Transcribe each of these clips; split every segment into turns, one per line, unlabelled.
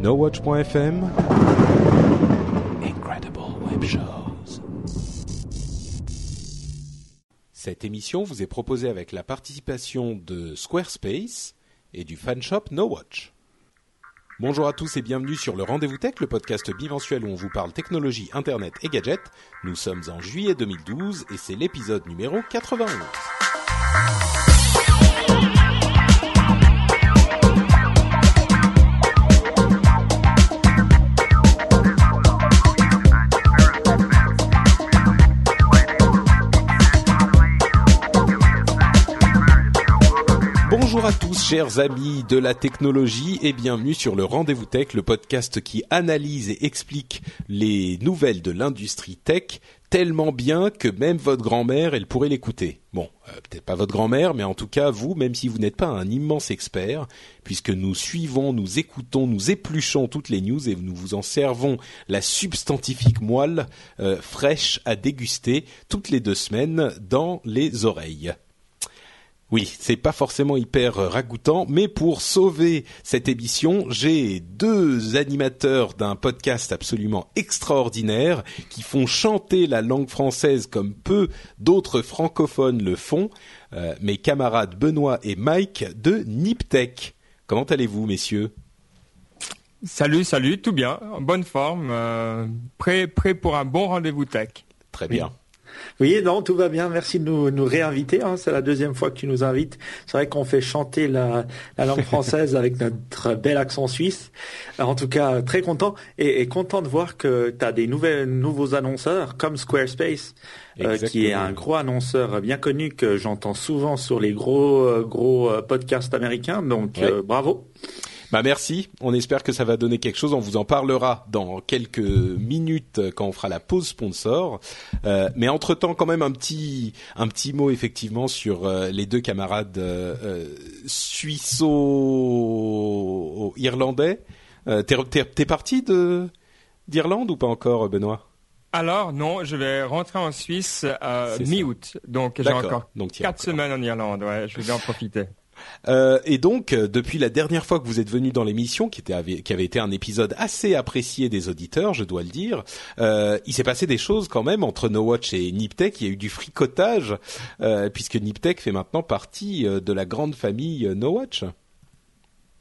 NoWatch.fm Incredible Web Shows. Cette émission vous est proposée avec la participation de Squarespace et du fanshop NoWatch. Bonjour à tous et bienvenue sur le Rendez-vous Tech, le podcast bimensuel où on vous parle technologie, internet et gadgets. Nous sommes en juillet 2012 et c'est l'épisode numéro 91. Chers amis de la technologie, et bienvenue sur le Rendez-vous Tech, le podcast qui analyse et explique les nouvelles de l'industrie tech tellement bien que même votre grand-mère, elle pourrait l'écouter. Bon, euh, peut-être pas votre grand-mère, mais en tout cas vous, même si vous n'êtes pas un immense expert, puisque nous suivons, nous écoutons, nous épluchons toutes les news et nous vous en servons la substantifique moelle euh, fraîche à déguster toutes les deux semaines dans les oreilles. Oui, c'est pas forcément hyper ragoûtant, mais pour sauver cette émission, j'ai deux animateurs d'un podcast absolument extraordinaire qui font chanter la langue française comme peu d'autres francophones le font. Euh, mes camarades Benoît et Mike de Niptech. Comment allez-vous, messieurs?
Salut, salut, tout bien, en bonne forme, euh, prêt, prêt pour un bon rendez-vous tech.
Très bien.
Oui, non, tout va bien. Merci de nous, nous réinviter. Hein. C'est la deuxième fois que tu nous invites. C'est vrai qu'on fait chanter la, la langue française avec notre bel accent suisse. En tout cas, très content et, et content de voir que tu as des nouvelles, nouveaux annonceurs comme Squarespace, euh, qui est un gros annonceur bien connu que j'entends souvent sur les gros, euh, gros euh, podcasts américains. Donc,
Ouais.
euh, bravo.
Bah merci. On espère que ça va donner quelque chose. On vous en parlera dans quelques minutes euh, quand on fera la pause sponsor. Euh, mais entre temps, quand même un petit un petit mot effectivement sur euh, les deux camarades euh, euh, suisso-irlandais. Euh, t'es, t'es, t'es parti de d'Irlande ou pas encore, Benoît?
Alors non, je vais rentrer en Suisse euh,
ça.
mi-août, donc j'ai encore
Donc,
quatre
encore.
semaines en Irlande. Ouais, je vais en profiter.
Euh, et donc, euh, depuis la dernière fois que vous êtes venu dans l'émission, qui, avait, qui avait été un épisode assez apprécié des auditeurs, je dois le dire, euh, il s'est passé des choses quand même entre No Watch et Niptech. Il y a eu du fricotage, puisque Niptech fait maintenant partie de la grande famille No Watch.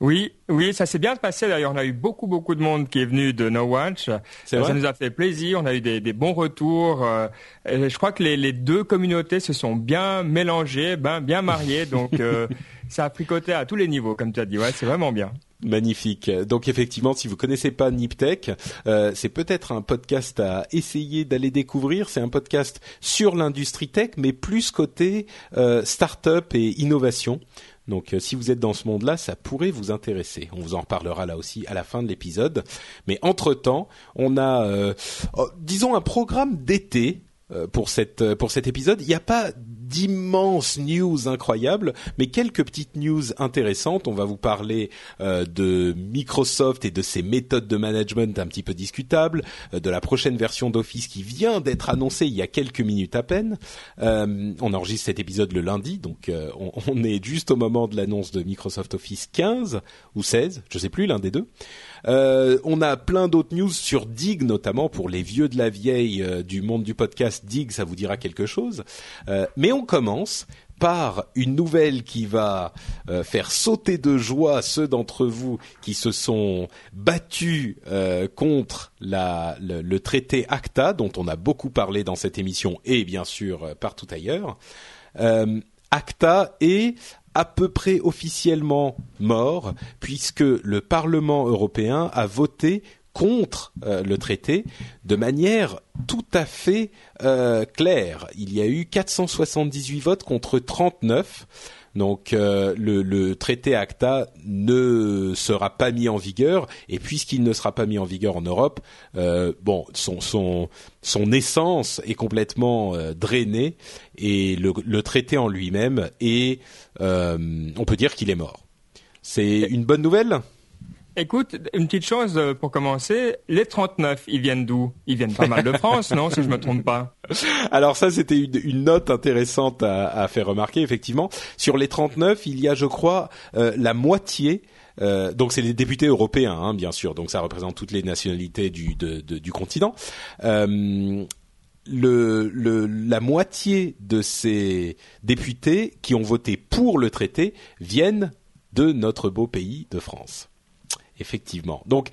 Oui, oui, ça s'est bien passé d'ailleurs. On a eu beaucoup, beaucoup de monde qui est venu de No Watch. Euh,
vrai
ça nous a fait plaisir. On a eu des, des bons retours. euh, je crois que les, les deux communautés se sont bien mélangées, ben, bien mariées. Donc euh, ça a fricoté à tous les niveaux, comme tu as dit. Ouais, c'est vraiment bien.
Magnifique. Donc effectivement, si vous connaissez pas Niptech, euh, c'est peut-être un podcast à essayer d'aller découvrir. C'est un podcast sur l'industrie tech, mais plus côté euh, start-up et innovation. Donc euh, si vous êtes dans ce monde-là, ça pourrait vous intéresser. On vous en reparlera là aussi à la fin de l'épisode. Mais entre-temps, on a, euh, oh, disons, un programme d'été euh, pour cette pour cet épisode. Il n'y a pas d'immenses news incroyables, mais quelques petites news intéressantes. On va vous parler euh, de Microsoft et de ses méthodes de management un petit peu discutables, euh, de la prochaine version d'Office qui vient d'être annoncée il y a quelques minutes à peine. Euh, on enregistre cet épisode le lundi, donc on, est juste au moment de l'annonce de Microsoft Office 15 ou 16, je sais plus, l'un des deux. Euh, on a plein d'autres news sur Dig, notamment pour les vieux de la vieille euh, du monde du podcast. Dig, ça vous dira quelque chose. Euh, mais on commence par une nouvelle qui va euh, faire sauter de joie ceux d'entre vous qui se sont battus euh, contre la, le, traité ACTA, dont on a beaucoup parlé dans cette émission et bien sûr euh, partout ailleurs. Euh, ACTA est à peu près officiellement mort puisque le Parlement européen a voté contre euh, le traité de manière tout à fait euh, claire. Il y a eu 478 votes contre 39. Donc euh, le, traité ACTA ne sera pas mis en vigueur. Et puisqu'il ne sera pas mis en vigueur en Europe, euh, bon, son, essence est complètement euh, drainée. Et le, traité en lui-même est, on peut dire qu'il est mort. C'est une bonne nouvelle?
Écoute, une petite chose euh, pour commencer. Les 39, ils viennent d'où? Ils viennent pas mal de France, non Si je me trompe pas.
Alors ça, c'était une, une note intéressante à, à faire remarquer, effectivement. Sur les 39, il y a, je crois, euh, la moitié donc c'est les députés européens, hein, bien sûr. Donc ça représente toutes les nationalités du, du continent. le, le, la moitié de ces députés qui ont voté pour le traité viennent de notre beau pays de France. Effectivement. Donc,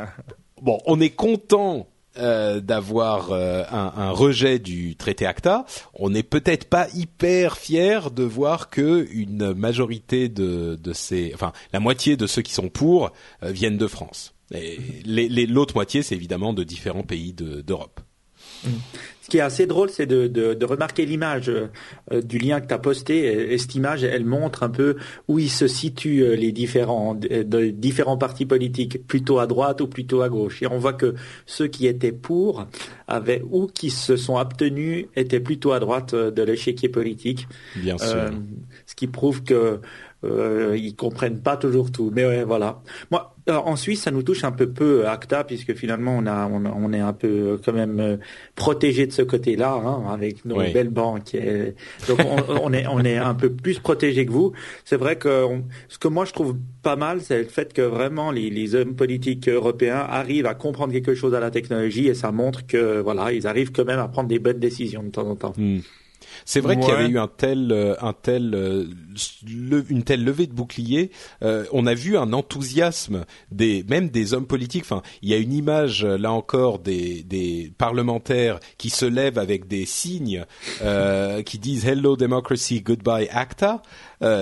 bon, on est content euh, d'avoir euh, un, rejet du traité ACTA. On n'est peut-être pas hyper fier de voir que une majorité de, ces, enfin, la moitié de ceux qui sont pour euh, viennent de France. L'autre moitié, c'est évidemment de différents pays d'Europe.
Ce qui est assez drôle, c'est de, de, de, remarquer l'image euh, du lien que tu as posté. Et, cette image, elle montre un peu où ils se situent euh, les différents, de, différents partis politiques, plutôt à droite ou plutôt à gauche. Et on voit que ceux qui étaient pour avaient, ou qui se sont abstenus étaient plutôt à droite euh, de l'échiquier politique.
Bien sûr.
ce qui prouve que euh, ils comprennent pas toujours tout. Mais ouais, voilà. Moi, euh, en Suisse, ça nous touche un peu peu ACTA puisque finalement on a on, est un peu euh, quand même euh, protégé de ce côté-là hein, avec nos belles banques. donc on, est on est un peu plus protégé que vous. C'est vrai que ce que moi je trouve pas mal, c'est le fait que vraiment les, les, hommes politiques européens arrivent à comprendre quelque chose à la technologie et ça montre que voilà ils arrivent quand même à prendre des bonnes décisions de temps en temps.
Hmm. C'est vrai qu'il y avait eu un tel, euh, un tel, euh, une telle levée de bouclier. Euh, on a vu un enthousiasme des, même des hommes politiques. Enfin, il y a une image là encore des, des parlementaires qui se lèvent avec des signes qui disent Hello democracy, goodbye ACTA.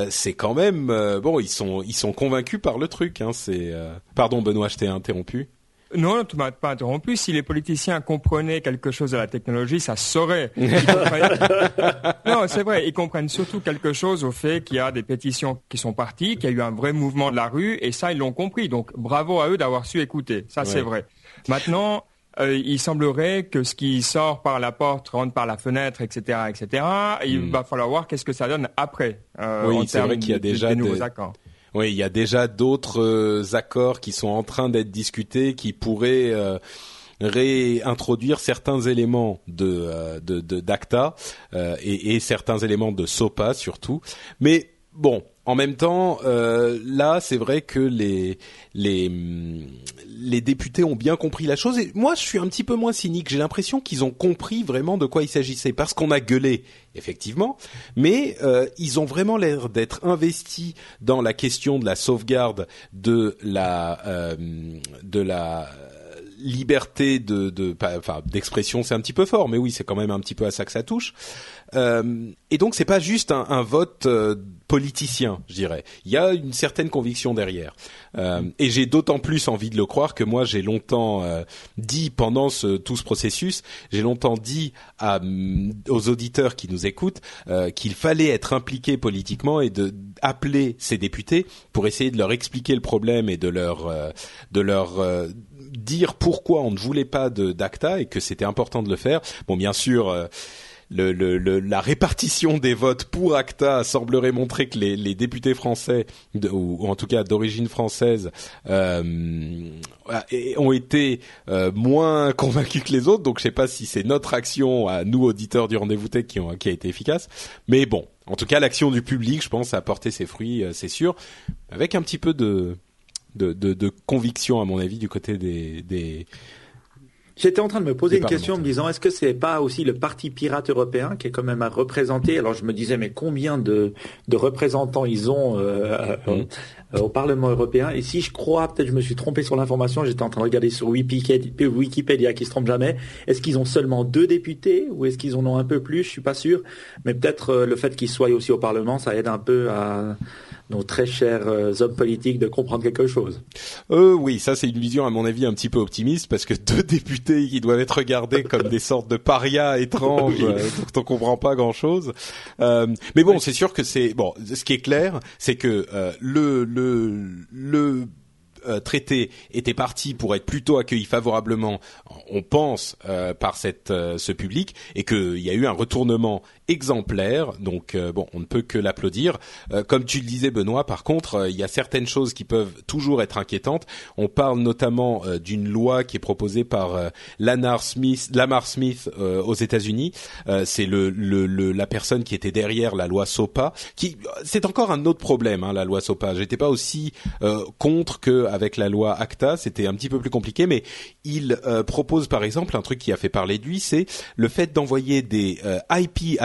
c'est quand même bon. Ils sont, ils sont convaincus par le truc. Hein, c'est pardon Benoît, je t'ai interrompu.
Non, tu m'as pas interrompu. Si les politiciens comprenaient quelque chose de la technologie, ça saurait. non, c'est vrai. Ils comprennent surtout quelque chose au fait qu'il y a des pétitions qui sont parties, qu'il y a eu un vrai mouvement de la rue, et ça, ils l'ont compris. Donc, bravo à eux d'avoir su écouter. Ça, c'est vrai. Maintenant, euh, il semblerait que ce qui sort par la porte rentre par la fenêtre, etc., etc. Il hmm. va falloir voir qu'est-ce que ça donne après.
Euh, oui, c'est vrai qu'il y a déjà des nouveaux accords. Oui, il y a déjà d'autres euh, accords qui sont en train d'être discutés qui pourraient euh, réintroduire certains éléments de euh, d'ACTA et, et, certains éléments de SOPA surtout. Mais bon, en même temps, euh, là, c'est vrai que les les les députés ont bien compris la chose. Et moi, je suis un petit peu moins cynique. J'ai l'impression qu'ils ont compris vraiment de quoi il s'agissait, parce qu'on a gueulé, effectivement, mais euh, ils ont vraiment l'air d'être investis dans la question de la sauvegarde de la euh, de la liberté de, de enfin d'expression c'est un petit peu fort mais oui c'est quand même un petit peu à ça que ça touche euh, et donc c'est pas juste un, un vote euh, politicien, je dirais. Il y a une certaine conviction derrière. Euh, et j'ai d'autant plus envie de le croire que moi j'ai longtemps euh, dit pendant ce, tout ce processus, j'ai longtemps dit à, mm, aux auditeurs qui nous écoutent qu'il fallait être impliqué politiquement et de ces députés pour essayer de leur expliquer le problème et de leur de leur dire pourquoi on ne voulait pas d'ACTA et que c'était important de le faire. Bon, bien sûr le, le, la répartition des votes pour ACTA semblerait montrer que les, les députés français, ou, en tout cas d'origine française, euh, ont été euh, moins convaincus que les autres. Donc je sais pas si c'est notre action à nous auditeurs du rendez-vous tech qui, ont, qui a été efficace. Mais bon, en tout cas l'action du public, je pense, a porté ses fruits, euh, c'est sûr, avec un petit peu de de, de, de, conviction à mon avis du côté des, des,
J'étais en train de me poser une question en me disant est-ce que c'est pas aussi le parti pirate européen qui est quand même à représenter? Alors je me disais mais combien de, de représentants ils ont euh, euh, mmh. au Parlement européen? Et si je crois, peut-être je me suis trompé sur l'information, j'étais en train de regarder sur Wikipédia, Wikipédia qui se trompe jamais. Est-ce qu'ils ont seulement deux députés ou est-ce qu'ils en ont un peu plus? Je suis pas sûr, mais peut-être euh, le fait qu'ils soient aussi au Parlement, ça aide un peu à nos très chers euh, hommes politiques de comprendre quelque chose.
Euh, oui, ça c'est une vision à mon avis un petit peu optimiste parce que deux députés qui doivent être regardés comme des sortes de parias étranges oui. euh, dont on comprend pas grand chose. Euh, mais bon, c'est sûr que c'est bon. Ce qui est clair, c'est que euh, le le le euh, traité était parti pour être plutôt accueilli favorablement, on pense, euh, par cette, ce public, et qu'il y a eu un retournement exemplaire. Donc bon, on ne peut que l'applaudir. comme tu le disais, Benoît, par contre, il y a certaines choses qui peuvent toujours être inquiétantes. On parle notamment d'une loi qui est proposée par Lamar Smith, Lamar aux États-Unis. c'est le, le, la personne qui était derrière la loi SOPA, qui c'est encore un autre problème, hein, la loi SOPA. J'étais pas aussi contre qu'avec la loi ACTA, c'était un petit peu plus compliqué, mais il propose par exemple un truc qui a fait parler de lui, c'est le fait d'envoyer des euh, IP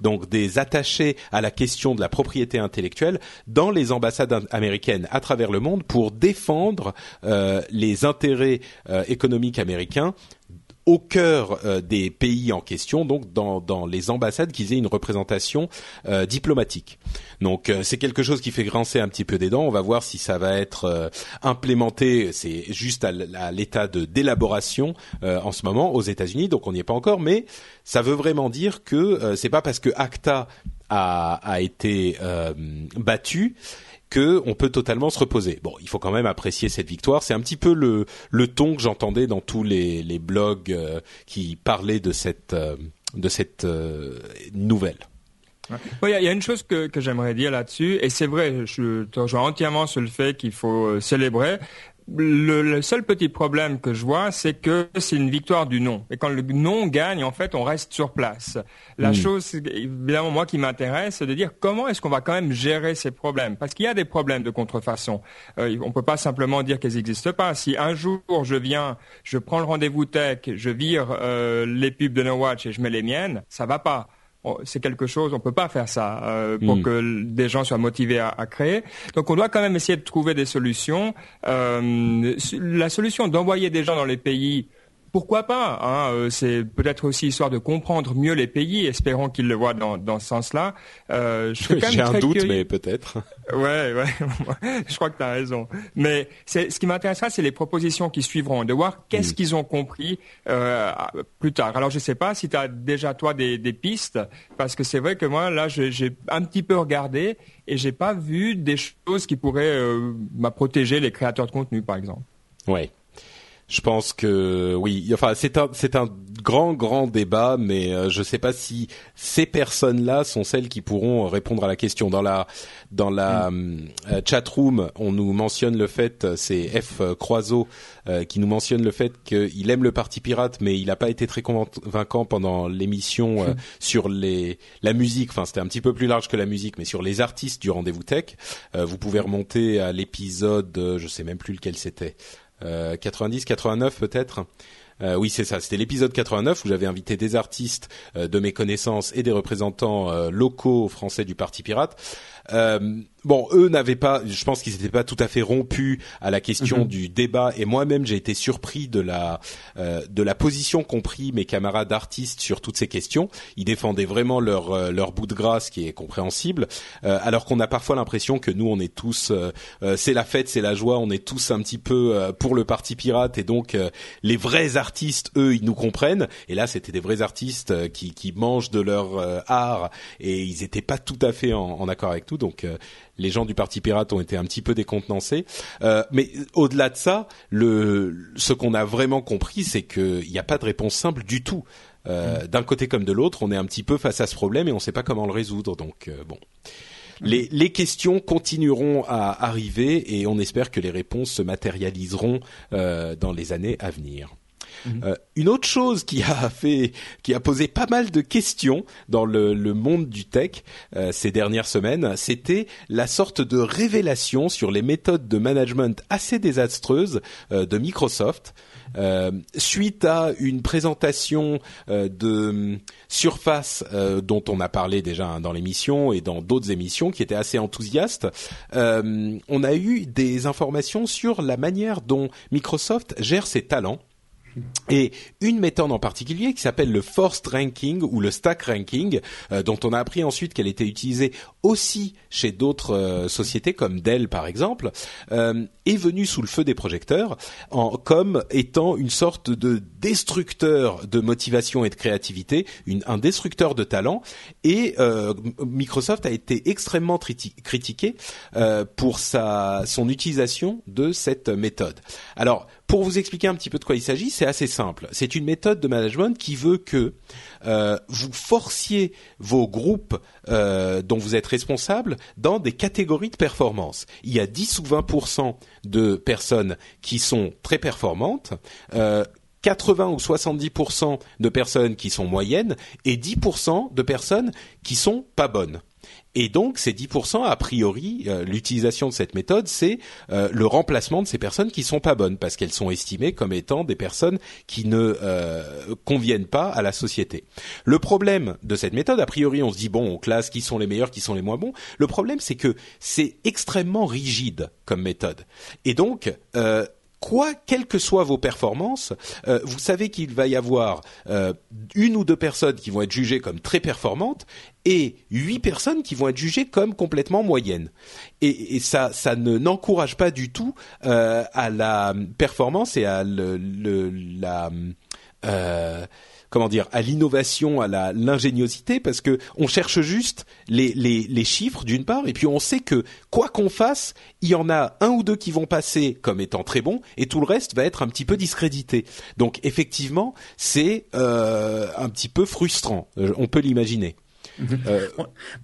donc des attachés à la question de la propriété intellectuelle, dans les ambassades américaines à travers le monde pour défendre euh, les intérêts euh, économiques américains au cœur euh, des pays en question, donc dans, dans les ambassades, qu'ils aient une représentation euh, diplomatique. Donc euh, c'est quelque chose qui fait grincer un petit peu des dents. On va voir si ça va être implémenté. C'est juste à, l'état de d'élaboration en ce moment aux États-Unis, donc on n'y est pas encore. Mais ça veut vraiment dire que c'est pas parce que ACTA a, a été battu que on peut totalement se reposer. Bon, il faut quand même apprécier cette victoire. C'est un petit peu le, le ton que j'entendais dans tous les, les blogs euh, qui parlaient de cette, euh, de cette euh, nouvelle.
Il y a une chose que, que j'aimerais dire là-dessus, et c'est vrai, je te rejoins entièrement sur le fait qu'il faut célébrer, le, seul petit problème que je vois, c'est que c'est une victoire du non. Et quand le non gagne, en fait, on reste sur place. La hmm. chose, évidemment, moi qui m'intéresse, c'est de dire comment est-ce qu'on va quand même gérer ces problèmes. Parce qu'il y a des problèmes de contrefaçon. Euh, on peut pas simplement dire qu'ils n'existent pas. Si un jour je viens, je prends le rendez-vous tech, je vire euh, les pubs de No Watch et je mets les miennes, ça va pas c'est quelque chose, on peut pas faire ça euh, pour hmm. que des gens soient motivés à, à, créer. Donc on doit quand même essayer de trouver des solutions. Euh, la solution d'envoyer des gens dans les pays pourquoi pas hein, euh, C'est peut-être aussi histoire de comprendre mieux les pays. Espérons qu'ils le voient dans, dans ce sens-là.
Euh, J'ai un doute, mais peut-être.
Ouais, ouais. je crois que tu as raison. Mais ce qui m'intéressera, c'est les propositions qui suivront, de voir qu'est-ce mm. qu'ils ont compris euh, plus tard. Alors, je sais pas si tu as déjà toi des, des pistes, parce que c'est vrai que moi, là, j'ai un petit peu regardé et j'ai pas vu des choses qui pourraient euh, protéger les créateurs de contenu, par exemple.
Ouais. Je pense que oui. Enfin, c'est un c'est un grand grand débat, mais euh, je ne sais pas si ces personnes-là sont celles qui pourront répondre à la question. Dans la dans la mm. euh, chat room, on nous mentionne le fait, c'est F Croiseau euh, qui nous mentionne le fait qu'il aime le parti pirate, mais il n'a pas été très convaincant pendant l'émission mm. sur les la musique. Enfin, c'était un petit peu plus large que la musique, mais sur les artistes du rendez-vous tech. vous pouvez remonter à l'épisode, je sais même plus lequel c'était. 90, euh, 89 peut-être. Euh, oui, c'est ça. C'était l'épisode 89 où j'avais invité des artistes euh, de mes connaissances et des représentants locaux français du Parti Pirate. Bon, eux n'avaient pas, je pense qu'ils n'étaient pas tout à fait rompus à la question mhm. du débat. Et moi-même, j'ai été surpris de la euh, de la position qu'ont pris mes camarades artistes sur toutes ces questions. Ils défendaient vraiment leur euh, leur bout de grâce, qui est compréhensible, euh, alors qu'on a parfois l'impression que nous, on est tous, c'est la fête, c'est la joie, on est tous un petit peu pour le parti pirate, et donc les vrais artistes, eux, ils nous comprennent. Et là, c'était des vrais artistes qui qui mangent de leur art, et ils n'étaient pas tout à fait en, en accord avec tout. Donc les gens du Parti Pirate ont été un petit peu décontenancés. Euh, mais au-delà de ça, le, ce qu'on a vraiment compris, c'est qu'il n'y a pas de réponse simple du tout. Euh, mm. D'un côté comme de l'autre, on est un petit peu face à ce problème et on ne sait pas comment le résoudre. Donc euh, bon. Mm. Les, les, questions continueront à arriver et on espère que les réponses se matérialiseront dans les années à venir. Euh, une autre chose qui a fait, qui a posé pas mal de questions dans le, monde du tech euh, ces dernières semaines, c'était la sorte de révélation sur les méthodes de management assez désastreuses euh, de Microsoft. Suite à une présentation de Surface dont on a parlé déjà dans l'émission et dans d'autres émissions qui étaient assez enthousiastes, on a eu des informations sur la manière dont Microsoft gère ses talents et une méthode en particulier qui s'appelle le forced ranking ou le stack ranking, euh, dont on a appris ensuite qu'elle était utilisée aussi chez d'autres euh, sociétés comme Dell par exemple, euh, est venue sous le feu des projecteurs en, comme étant une sorte de destructeur de motivation et de créativité, une, un destructeur de talent. Et Microsoft a été extrêmement critiqué pour sa son utilisation de cette méthode. Alors pour vous expliquer un petit peu de quoi il s'agit, c'est assez simple. C'est une méthode de management qui veut que euh, vous forciez vos groupes euh, dont vous êtes responsable dans des catégories de performance. Il y a 10 ou 20% de personnes qui sont très performantes. Euh, 80 ou 70% de personnes qui sont moyennes et 10% de personnes qui sont pas bonnes. Et donc, ces 10%, a priori, euh, l'utilisation de cette méthode, c'est euh, le remplacement de ces personnes qui sont pas bonnes, parce qu'elles sont estimées comme étant des personnes qui ne euh, conviennent pas à la société. Le problème de cette méthode, a priori, on se dit, bon, on classe qui sont les meilleurs, qui sont les moins bons. Le problème, c'est que c'est extrêmement rigide comme méthode. Et donc, quoi, quelles que soient vos performances, euh, vous savez qu'il va y avoir euh, une ou deux personnes qui vont être jugées comme très performantes et huit personnes qui vont être jugées comme complètement moyennes. Et, et ça, ça ne n'encourage pas du tout euh, à la performance et à le, le la comment dire à l'innovation, à la l'ingéniosité, parce que on cherche juste les les, les chiffres d'une part, et puis on sait que quoi qu'on fasse, il y en a un ou deux qui vont passer comme étant très bons, et tout le reste va être un petit peu discrédité. Donc effectivement, c'est euh, un petit peu frustrant. Euh, on peut l'imaginer.
Euh,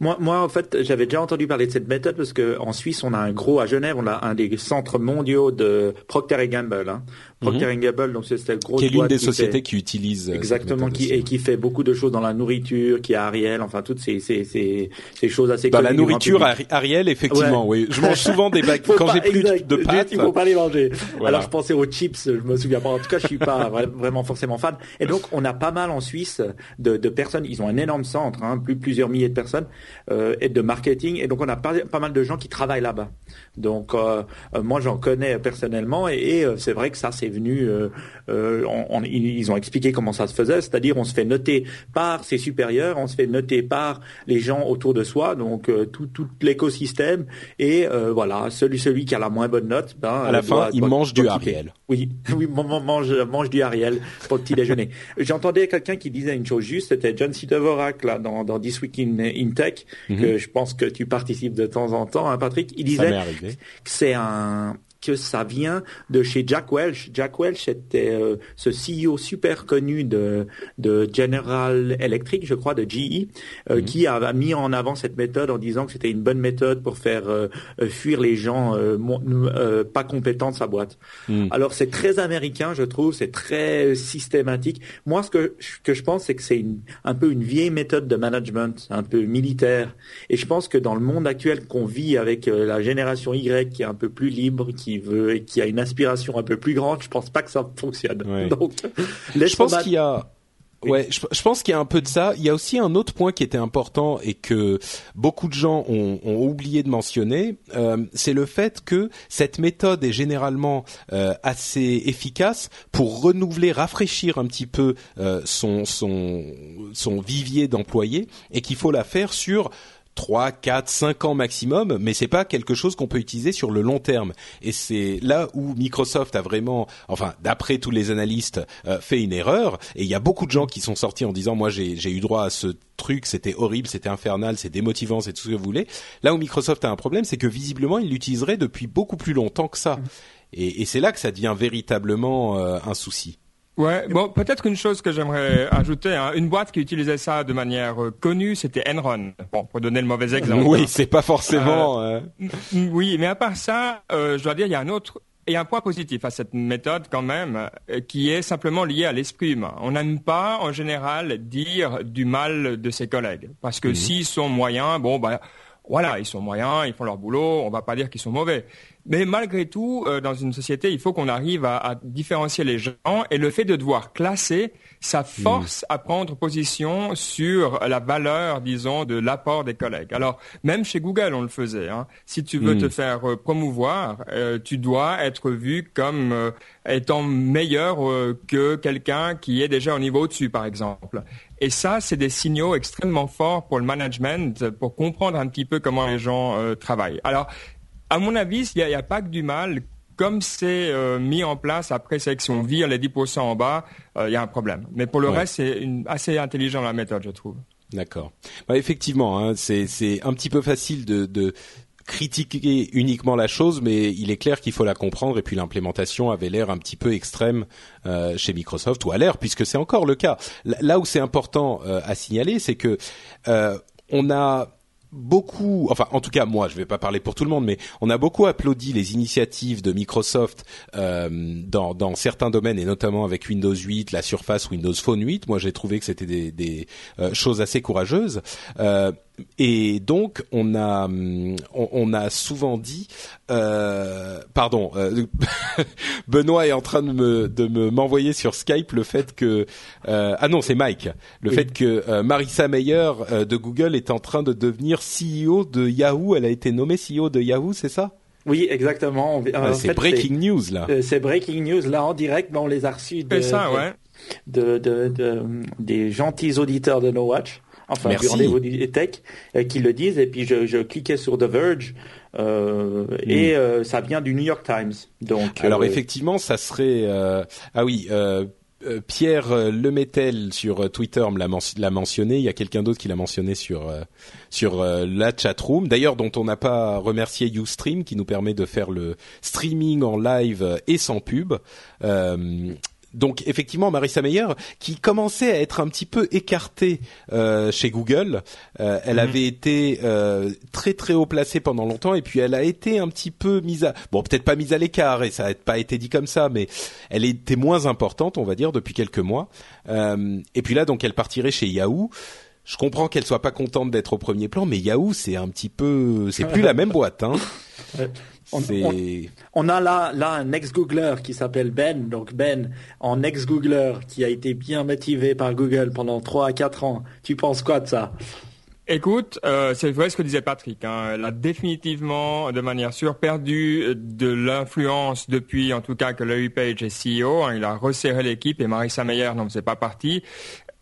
moi, moi, en fait, j'avais déjà entendu parler de cette méthode parce que en Suisse, on a un gros à Genève, on a un des centres mondiaux de Procter Gamble. Hein. Procter Gamble, donc c'est cette grosse
qui est l'une des
qui
sociétés
fait,
qui utilisent
exactement, qui et qui fait beaucoup de choses dans la nourriture, qui a Ariel, enfin toutes ces ces ces, ces choses assez.
Dans la nourriture, Ariel, effectivement, ouais. oui. Je mange souvent des baguettes quand j'ai plus exact, de pâtes.
Il faut pas les manger. Voilà. Alors je pensais aux chips, je me souviens pas. En tout cas, je suis pas vraiment forcément fan. Et donc on a pas mal en Suisse de, de personnes. Ils ont un énorme centre, hein, plus plusieurs milliers de personnes euh, et de marketing. Et donc on a pas, pas mal de gens qui travaillent là-bas. Donc euh, moi j'en connais personnellement et, et euh, c'est vrai que ça c'est venu. Euh, euh, on, on, ils ont expliqué comment ça se faisait, c'est-à-dire on se fait noter par ses supérieurs, on se fait noter par les gens autour de soi, donc euh, tout, tout l'écosystème et voilà celui celui qui a la moins bonne note, ben,
à la fin il mange du Ariel.
Oui, oui, mange mange du Ariel pour le petit déjeuner. J'entendais quelqu'un qui disait une chose juste, c'était John C. Dvorak là dans, dans This Week in, in Tech, mm -hmm. que je pense que tu participes de temps en temps, hein, Patrick. Il disait que c'est un que ça vient de chez Jack Welch. Jack Welch était euh, ce CEO super connu de, de General Electric, je crois, de GE, euh, mm -hmm. qui a, mis en avant cette méthode en disant que c'était une bonne méthode pour faire euh, fuir les gens pas compétents de sa boîte. Mm. Alors c'est très américain, je trouve, c'est très systématique. Moi, ce que, que je pense, c'est que c'est un peu une vieille méthode de management, un peu militaire. Et je pense que dans le monde actuel qu'on vit avec la génération Y, qui est un peu plus libre, qui veut et qui a une aspiration un peu plus grande, je pense pas que ça fonctionne.
Ouais. Donc, je pense qu'il y a. Ouais, je, je pense qu'il y a un peu de ça. Il y a aussi un autre point qui était important et que beaucoup de gens ont, ont oublié de mentionner, euh, c'est le fait que cette méthode est généralement euh, assez efficace pour renouveler, rafraîchir un petit peu euh, son, son, son vivier d'employés et qu'il faut la faire sur 3, 4, 5 ans maximum, mais c'est pas quelque chose qu'on peut utiliser sur le long terme. Et c'est là où Microsoft a vraiment, enfin, d'après tous les analystes, euh, fait une erreur. Et il y a beaucoup de gens qui sont sortis en disant, moi, j'ai eu droit à ce truc, c'était horrible, c'était infernal, c'est démotivant, c'est tout ce que vous voulez. Là où Microsoft a un problème, c'est que visiblement, il l'utiliserait depuis beaucoup plus longtemps que ça. Et, et c'est là que ça devient véritablement euh, un souci.
Ouais, bon, peut-être une chose que j'aimerais ajouter, hein, une boîte qui utilisait ça de manière euh, connue, c'était Enron. Bon, pour donner le mauvais exemple.
Oui, c'est pas forcément. Euh,
euh... Oui, mais à part ça, euh, je dois dire, il y a un autre et un point positif à cette méthode quand même, qui est simplement lié à l'esprit humain. On n'aime pas en général dire du mal de ses collègues, parce que mmh. s'ils sont moyens, bon, bah voilà, ils sont moyens, ils font leur boulot, on va pas dire qu'ils sont mauvais. Mais malgré tout, euh, dans une société, il faut qu'on arrive à, à, différencier les gens et le fait de devoir classer, ça force mmh. à prendre position sur la valeur, disons, de l'apport des collègues. Alors, même chez Google, on le faisait. Hein. Si tu veux mmh. te faire euh, promouvoir, euh, tu dois être vu comme euh, étant meilleur euh, que quelqu'un qui est déjà au niveau au-dessus, par exemple. Et ça, c'est des signaux extrêmement forts pour le management, pour comprendre un petit peu comment les gens euh, travaillent. Alors, à mon avis, il n'y a, a, pas que du mal. Comme c'est euh, mis en place après sélection vire les 10% en bas, il y a un problème. Mais pour le ouais. reste, c'est assez intelligent la méthode, je trouve.
D'accord. Bah, effectivement, hein, c'est un petit peu facile de, de critiquer uniquement la chose, mais il est clair qu'il faut la comprendre. Et puis l'implémentation avait l'air un petit peu extrême euh, chez Microsoft ou à l'air, puisque c'est encore le cas. Là où c'est important à signaler, c'est que on a beaucoup, enfin en tout cas moi, je ne vais pas parler pour tout le monde, mais on a beaucoup applaudi les initiatives de Microsoft euh, dans, certains domaines et notamment avec Windows 8, la Surface Windows Phone 8. Moi, j'ai trouvé que c'était des, des euh, choses assez courageuses. Euh, et donc on a on, a souvent dit euh, pardon euh, Benoît est en train de me de me m'envoyer sur Skype le fait que euh, ah non c'est Mike le fait que euh, Marissa Meyer euh, de Google est en train de devenir CEO de Yahoo elle a été nommée CEO de Yahoo c'est ça?
Oui, exactement.
c'est breaking news là.
C'est breaking news là en direct, mais on les a reçus de,
ça, ouais.
de, de, de, des gentils auditeurs de No Watch enfin du rendez-vous tech, euh, qui le disent. Et puis je, je cliquais sur The Verge euh, et hmm. euh, ça vient du New York Times. Donc
alors effectivement, ça serait ah oui. Pierre Lemetel sur Twitter me l'a mentionné. Il y a quelqu'un d'autre qui l'a mentionné sur sur la chatroom. D'ailleurs, dont on n'a pas remercié YouStream qui nous permet de faire le streaming en live et sans pub donc effectivement Marissa Meyer qui commençait à être un petit peu écartée euh, chez Google. Euh, elle mhm. avait été euh, très très haut placée pendant longtemps et puis elle a été un petit peu mise à bon peut-être pas mise à l'écart et ça n'a pas été dit comme ça mais elle était moins importante on va dire depuis quelques mois. et puis là donc elle partirait chez Yahoo je comprends qu'elle soit pas contente d'être au premier plan, mais Yahoo, c'est un petit peu, c'est plus la même boîte, hein.
On, a là, là un ex-googler qui s'appelle Ben. Donc Ben, en ex-googler qui a été bien motivé par Google pendant 3 à 4 ans. Tu penses quoi de ça?
Écoute, euh, c'est vrai ce que disait Patrick. Hein. Elle a définitivement, de manière sûre, perdu de l'influence depuis, en tout cas, que Larry Page est CEO. Hein. Il a resserré l'équipe et Marissa Meyer n'en faisait pas partie.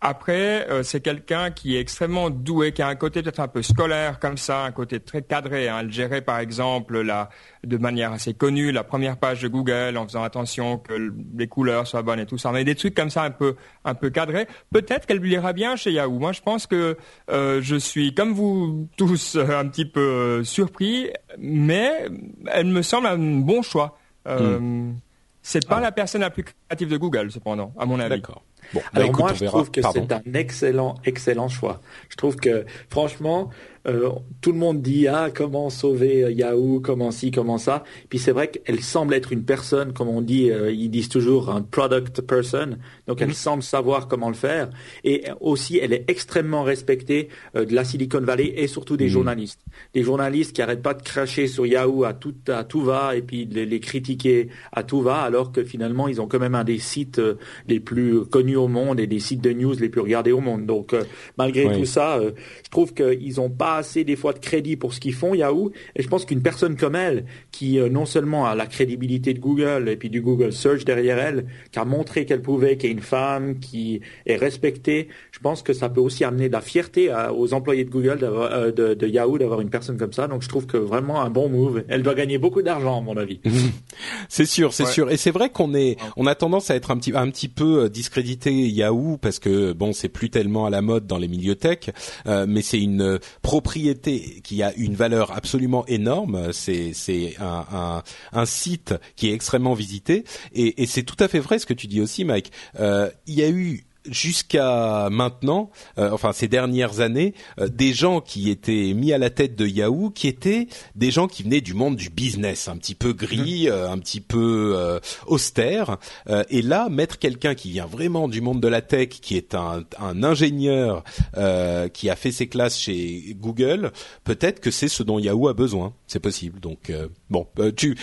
Après, euh, c'est quelqu'un qui est extrêmement doué, qui a un côté peut-être un peu scolaire comme ça, un côté très cadré. Hein. Elle gérait par exemple la, de manière assez connue la première page de Google en faisant attention que les couleurs soient bonnes et tout ça. Mais des trucs comme ça un peu un peu cadrés. Peut-être qu'elle lui ira bien chez Yahoo. Moi, je pense que euh, je suis comme vous tous un petit peu surpris, mais elle me semble un bon choix. Euh, hmm. C'est pas ah. la personne la plus créative de Google, cependant, à mon avis.
D'accord. Bon, bah Alors moi, je trouve que c'est un excellent, excellent choix. Je trouve que, franchement, euh, tout le monde dit ah comment sauver euh, Yahoo, comment ci, comment ça? Puis c'est vrai qu'elle semble être une personne, comme on dit, euh, ils disent toujours un product person. Donc elle mhm. semble savoir comment le faire. Et aussi, elle est extrêmement respectée de la Silicon Valley et surtout des mhm. journalistes. Des journalistes qui arrêtent pas de cracher sur Yahoo à tout à tout va et puis de les critiquer à tout va, alors que finalement ils ont quand même un des sites les plus connus au monde et des sites de news les plus regardés au monde. Donc malgré tout ça, je trouve qu'ils ont pas assez des fois de crédit pour ce qu'ils font, Yahoo. Et je pense qu'une personne comme elle, qui euh, non seulement a la crédibilité de Google et puis du Google Search derrière elle, qui a montré qu'elle pouvait, qui est une femme, qui est respectée, je pense que ça peut aussi amener de la fierté aux employés de Google, euh, de, de, Yahoo, d'avoir une personne comme ça. Donc je trouve que vraiment un bon move. Elle doit gagner beaucoup d'argent, à mon avis.
c'est sûr, c'est sûr. Et c'est vrai qu'on est, on a tendance à être un petit, un petit peu euh, Yahoo parce que bon, c'est plus tellement à la mode dans les milieux tech, mais c'est une propriété qui a une valeur absolument énorme. C'est c'est un, un, site qui est extrêmement visité et, et c'est tout à fait vrai ce que tu dis aussi, Mike. Euh, il y a eu jusqu'à maintenant, euh, enfin ces dernières années, euh, des gens qui étaient mis à la tête de Yahoo, qui étaient des gens qui venaient du monde du business, un petit peu gris, mhm. euh, un petit peu austère. et là, mettre quelqu'un qui vient vraiment du monde de la tech, qui est un, un ingénieur, qui a fait ses classes chez Google, peut-être que c'est ce dont Yahoo a besoin. C'est possible. Donc bon, tu,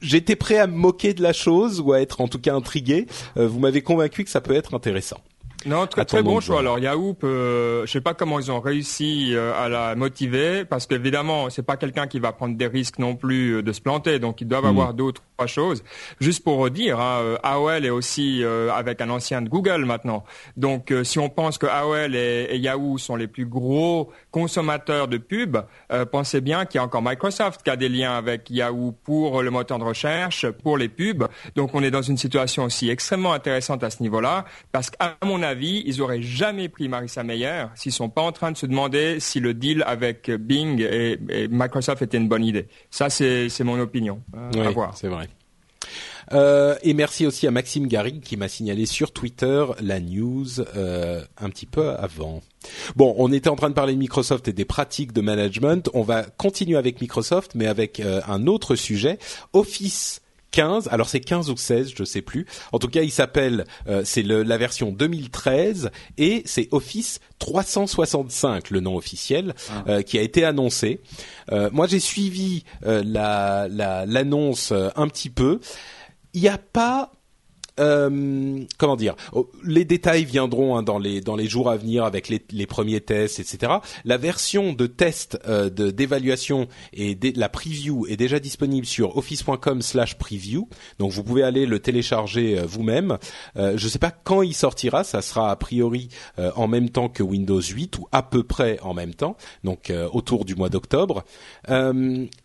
j'étais prêt à me moquer de la chose ou à être en tout cas intrigué. vous m'avez convaincu que ça peut être intéressant.
Non, très, très bon choix. Alors Yahoo, peut, je sais pas comment ils ont réussi euh, à la motiver, parce qu'évidemment, c'est pas quelqu'un qui va prendre des risques non plus euh, de se planter, donc ils doivent hmm. avoir d'autres choses. Juste pour dire, hein, euh, AOL est aussi avec un ancien de Google maintenant. Donc si on pense que AOL et, Yahoo sont les plus gros consommateurs de pub, euh, pensez bien qu'il y a encore Microsoft qui a des liens avec Yahoo pour le moteur de recherche, pour les pubs. Donc on est dans une situation aussi extrêmement intéressante à ce niveau-là, parce qu'à mon avis, ils auraient jamais pris Marissa Meyer s'ils sont pas en train de se demander si le deal avec Bing et, Microsoft était une bonne idée. Ça, c'est mon opinion.
Euh, oui, c'est vrai. Euh, et merci aussi à Maxime Garrigue qui m'a signalé sur Twitter la news euh, un petit peu avant. Bon, on était en train de parler de Microsoft et des pratiques de management. On va continuer avec Microsoft, mais avec euh, un autre sujet. Office 15, alors c'est 15 ou 16, je sais plus. En tout cas, il s'appelle, euh, c'est la version 2013 et c'est Office 365, le nom officiel, ah. euh, qui a été annoncé. moi, j'ai suivi l'annonce un petit peu. Il n'y a pas euh, comment dire oh, Les détails viendront hein, dans les dans jours à venir avec les, premiers tests, etc. La version de test euh, de d'évaluation et la preview est déjà disponible sur office.com/preview. Donc vous pouvez aller le télécharger euh, vous-même. Je ne sais pas quand il sortira. Ça sera a priori en même temps que Windows 8 ou à peu près en même temps. Donc autour du mois d'octobre.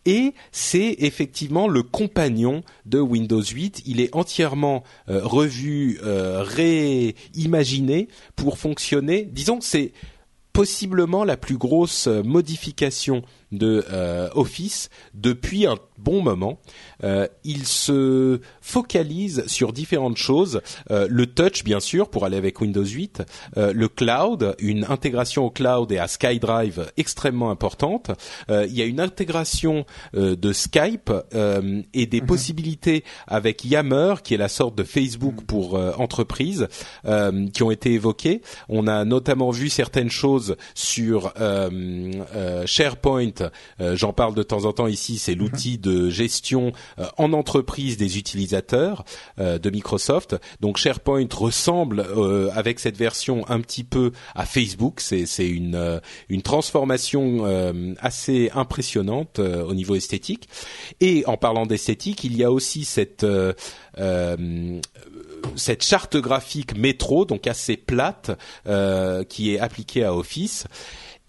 et c'est effectivement le compagnon de Windows 8. Il est entièrement revu, euh, réimaginé pour fonctionner. Disons que c'est possiblement la plus grosse modification de euh, Office depuis un bon moment. Euh, il se focalise sur différentes choses. Euh, le touch, bien sûr, pour aller avec Windows 8. Euh, le cloud, une intégration au cloud et à SkyDrive extrêmement importante. Euh, il y a une intégration de Skype et des mhm. possibilités avec Yammer, qui est la sorte de Facebook mhm. pour entreprises, qui ont été évoquées. On a notamment vu certaines choses sur SharePoint. J'en parle de temps en temps ici. C'est l'outil de gestion euh, en entreprise des utilisateurs euh, de Microsoft. Donc SharePoint ressemble euh, avec cette version un petit peu à Facebook. C'est c'est une une transformation assez impressionnante au niveau esthétique. Et en parlant d'esthétique, il y a aussi cette cette charte graphique métro, donc assez plate, qui est appliquée à Office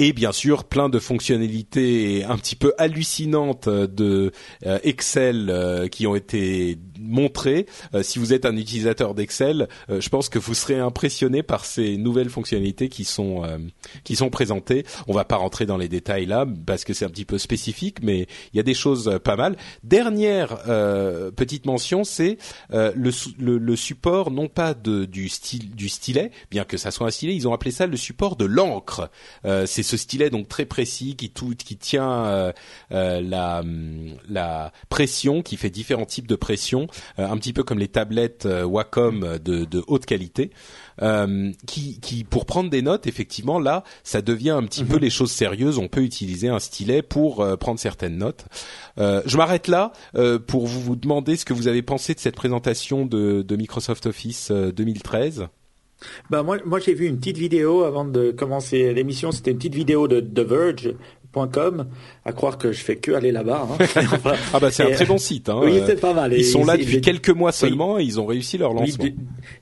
et bien sûr plein de fonctionnalités un petit peu hallucinantes de euh, Excel euh, qui ont été montrées. Euh, si vous êtes un utilisateur d'Excel, je pense que vous serez impressionné par ces nouvelles fonctionnalités qui sont qui sont présentées. On va pas rentrer dans les détails là parce que c'est un petit peu spécifique, mais il y a des choses pas mal. Dernière petite mention, c'est le, le, le, support non pas de, du style du stylet, bien que ça soit un stylet, ils ont appelé ça le support de l'encre. c'est ce stylet donc très précis qui tout qui tient euh, euh, la la pression, qui fait différents types de pression, euh, un petit peu comme les tablettes Wacom de, de haute qualité. qui, qui, pour prendre des notes, effectivement, là, ça devient un petit peu mhm. les choses sérieuses. On peut utiliser un stylet pour prendre certaines notes. je m'arrête là pour vous, vous demander ce que vous avez pensé de cette présentation de, de Microsoft Office 2013.
Bah moi, moi j'ai vu une petite vidéo avant de commencer l'émission. C'était une petite vidéo de The Verge à croire que je fais que aller là-bas. Hein.
ah bah c'est un très bon site. Hein.
Oui, c'est pas mal.
Ils sont là depuis quelques mois seulement et ils ont réussi leur lancement.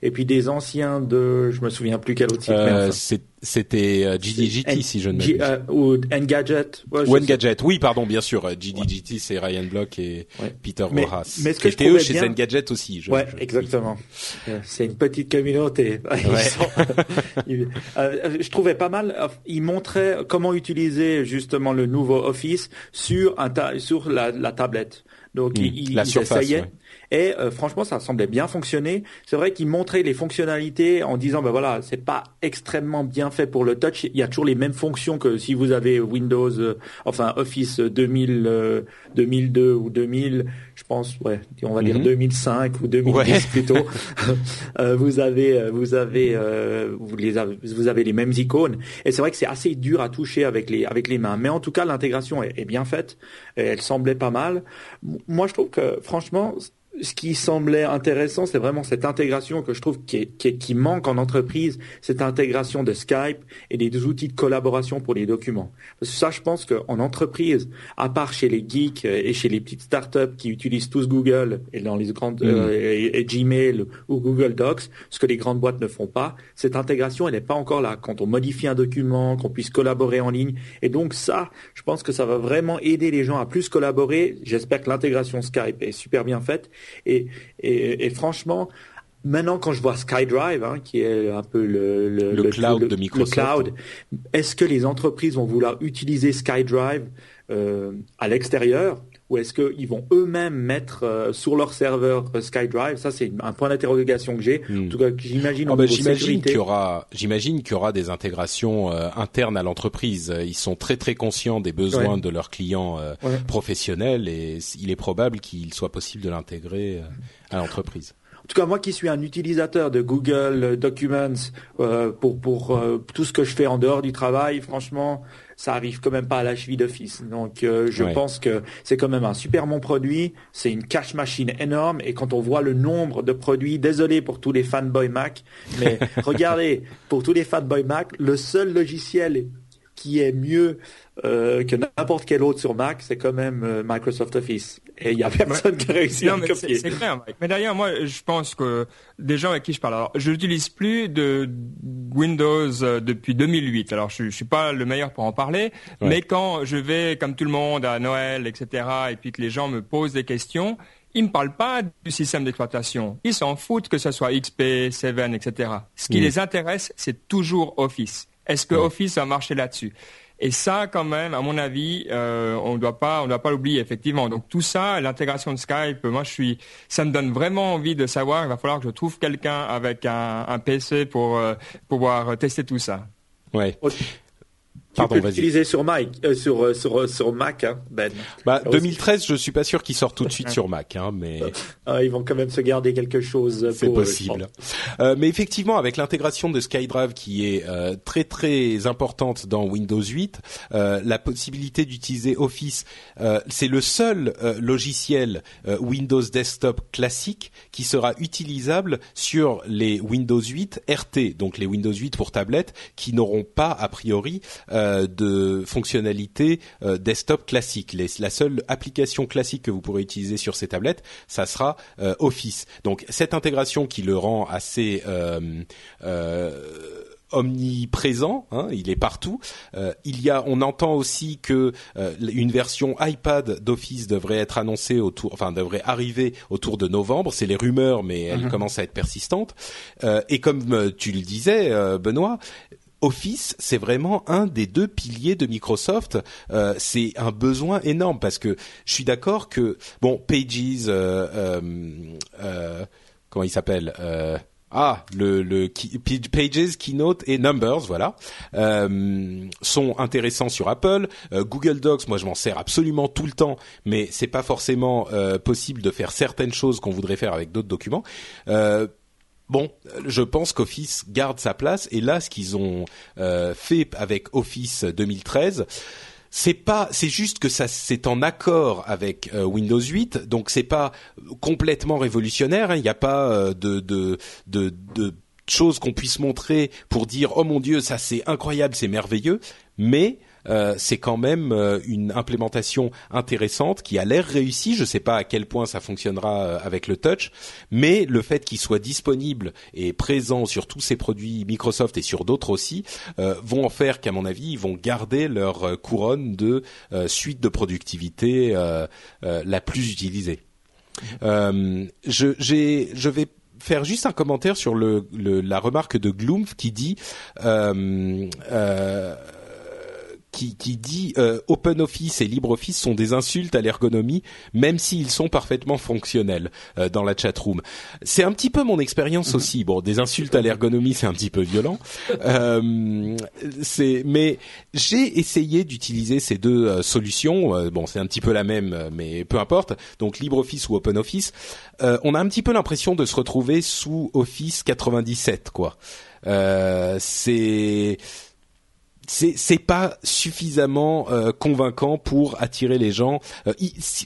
Et puis des anciens de, je me souviens plus quel autre site. Euh,
c'était euh, GDGT si je ne m'abuse.
Euh, ou Engadget.
Ouais, ou Engadget, oui pardon, bien sûr. GDGT c'est Ryan Block et Peter mais, Mais ce que qui étaient eux chez bien... Engadget aussi.
Je, ouais, exactement. C'est une petite communauté. je trouvais pas mal. Ils montraient comment utiliser justement le nouveau Office sur, un sur la, la tablette. Donc hmm. il, la surface, et euh, franchement, ça semblait bien fonctionner. C'est vrai qu'ils montraient les fonctionnalités en disant, ben voilà, c'est pas extrêmement bien fait pour le touch. Il y a toujours les mêmes fonctions que si vous avez Windows, euh, enfin Office 2000, 2002 euh, ou 2000, je pense, ouais, on va dire 2005 mhm. ou 2010 plutôt. vous avez, vous avez, vous, les avez, vous avez les mêmes icônes. Et c'est vrai que c'est assez dur à toucher avec les, avec les mains. Mais en tout cas, l'intégration est, est bien faite. Et elle semblait pas mal. Moi, je trouve que franchement ce qui semblait intéressant, c'est vraiment cette intégration que je trouve qui, qui, qui, manque en entreprise, cette intégration de Skype et des outils de collaboration pour les documents. Parce que ça, je pense qu'en entreprise, à part chez les geeks et chez les petites startups qui utilisent tous Google et dans les grandes mm. euh, et, Gmail ou Google Docs, ce que les grandes boîtes ne font pas, cette intégration, elle n'est pas encore là. Quand on modifie un document, qu'on puisse collaborer en ligne, et donc ça, je pense que ça va vraiment aider les gens à plus collaborer. J'espère que l'intégration Skype est super bien faite et, et, et franchement, Maintenant, quand je vois SkyDrive, hein, qui est un peu le,
le, le cloud de Microsoft,
cloud, est-ce que les entreprises vont vouloir utiliser SkyDrive euh, à l'extérieur? Ou est-ce qu'ils vont eux-mêmes mettre euh, sur leur serveur euh, SkyDrive? Ça, c'est un point d'interrogation que j'ai. En tout cas, j'imagine.
Oh, bah, j'imagine qu'il y aura, j'imagine qu'il y aura des intégrations euh, internes à l'entreprise. Ils sont très très conscients des besoins de leurs clients professionnels et il est probable qu'il soit possible de l'intégrer à l'entreprise.
En tout cas, moi qui suis un utilisateur de Google Documents pour pour tout ce que je fais en dehors du travail, franchement, ça arrive quand même pas à la cheville d'office. Donc euh, je pense que c'est quand même un super bon produit, c'est une cache machine énorme. Et quand on voit le nombre de produits, désolé pour tous les fanboy Mac, mais regardez, pour tous les fanboy Mac, le seul logiciel qui est mieux euh, que n'importe quel autre sur Mac, c'est quand même euh, Microsoft Office. Et il y a personne qui a réussi à le copier.
C'est clair. Mais d'ailleurs, moi, je pense que des gens avec qui je parle, alors, je n'utilise plus de Windows euh, depuis 2008. Alors, je, je suis pas le meilleur pour en parler, mais quand je vais, comme tout le monde, à Noël, etc., et puis que les gens me posent des questions, ils ne parlent pas du système d'exploitation. Ils s'en foutent que ce soit XP, 7, etc. Ce qui mm. les intéresse, c'est toujours Office. Est-ce que Office a marché là-dessus? Et ça, quand même, à mon avis, euh, on ne doit pas, on doit pas l'oublier effectivement. Donc tout ça, l'intégration de Skype, moi, je suis, ça me donne vraiment envie de savoir. Il va falloir que je trouve quelqu'un avec un, un PC pour euh, pouvoir tester tout ça.
Ouais.
Pardon, tu peux l'utiliser sur Mac, euh, sur, euh, sur, euh, sur Mac, hein, Ben.
Bah, 2013, je suis pas sûr qu'il sorte tout de suite sur Mac, hein, mais
ah, ils vont quand même se garder quelque chose.
C'est possible. Euh, mais effectivement, avec l'intégration de SkyDrive qui est euh, très très importante dans Windows 8, la possibilité d'utiliser Office, c'est le seul logiciel Windows Desktop classique qui sera utilisable sur les Windows 8 RT, donc les Windows 8 pour tablette, qui n'auront pas a priori euh, de fonctionnalités euh, desktop classiques. la seule application classique que vous pourrez utiliser sur ces tablettes, ça sera euh, Office. Donc cette intégration qui le rend assez omniprésent, hein, il est partout. il y a, on entend aussi que une version iPad d'Office devrait être annoncée autour, enfin devrait arriver autour de novembre. C'est les rumeurs, mais elle mm-hmm. commence à être persistante. et comme tu le disais, Benoît, Office, c'est vraiment un des deux piliers de Microsoft. Euh, c'est un besoin énorme parce que je suis d'accord que bon, Pages, euh, euh, euh comment il s'appelle ah, le, le Pages, Keynote et Numbers, voilà, sont intéressants sur Apple. Google Docs, moi je m'en sers absolument tout le temps, mais c'est pas forcément possible de faire certaines choses qu'on voudrait faire avec d'autres documents. Bon, je pense qu'Office garde sa place et là, ce qu'ils ont euh, fait avec Office 2013, c'est pas, c'est juste que ça, c'est en accord avec euh, Windows 8, donc c'est pas complètement révolutionnaire. Hein. Il n'y a pas euh, de, de, de, de choses qu'on puisse montrer pour dire oh mon dieu, ça c'est incroyable, c'est merveilleux, mais euh, c'est quand même euh, une implémentation intéressante qui a l'air réussie. Je ne sais pas à quel point ça fonctionnera euh, avec le touch, mais le fait qu'il soit disponible et présent sur tous ces produits Microsoft et sur d'autres aussi vont en faire qu'à mon avis ils vont garder leur couronne de suite de productivité la plus utilisée. je, je vais faire juste un commentaire sur le, la remarque de Gloomf qui dit euh, qui, qui dit euh, OpenOffice et LibreOffice sont des insultes à l'ergonomie, même s'ils sont parfaitement fonctionnels euh, dans la chatroom. C'est un petit peu mon expérience aussi. Bon, des insultes à l'ergonomie, c'est un petit peu violent. Euh, c'est, mais j'ai essayé d'utiliser ces deux euh, solutions. Euh, bon, c'est un petit peu la même, mais peu importe. Donc LibreOffice ou OpenOffice, on a un petit peu l'impression de se retrouver sous Office 97, quoi. c'est c'est c'est pas suffisamment euh, convaincant pour attirer les gens. Euh,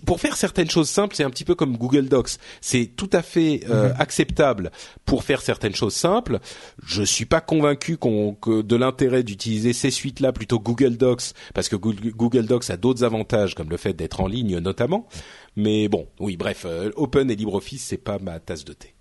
pour faire certaines choses simples, c'est un petit peu comme Google Docs. C'est tout à fait euh, mhm. acceptable pour faire certaines choses simples. Je suis pas convaincu qu'on que de l'intérêt d'utiliser ces suites-là plutôt Google Docs parce que Google Docs a d'autres avantages comme le fait d'être en ligne notamment. Mais bon, oui, bref, Open et LibreOffice, c'est pas ma tasse de thé.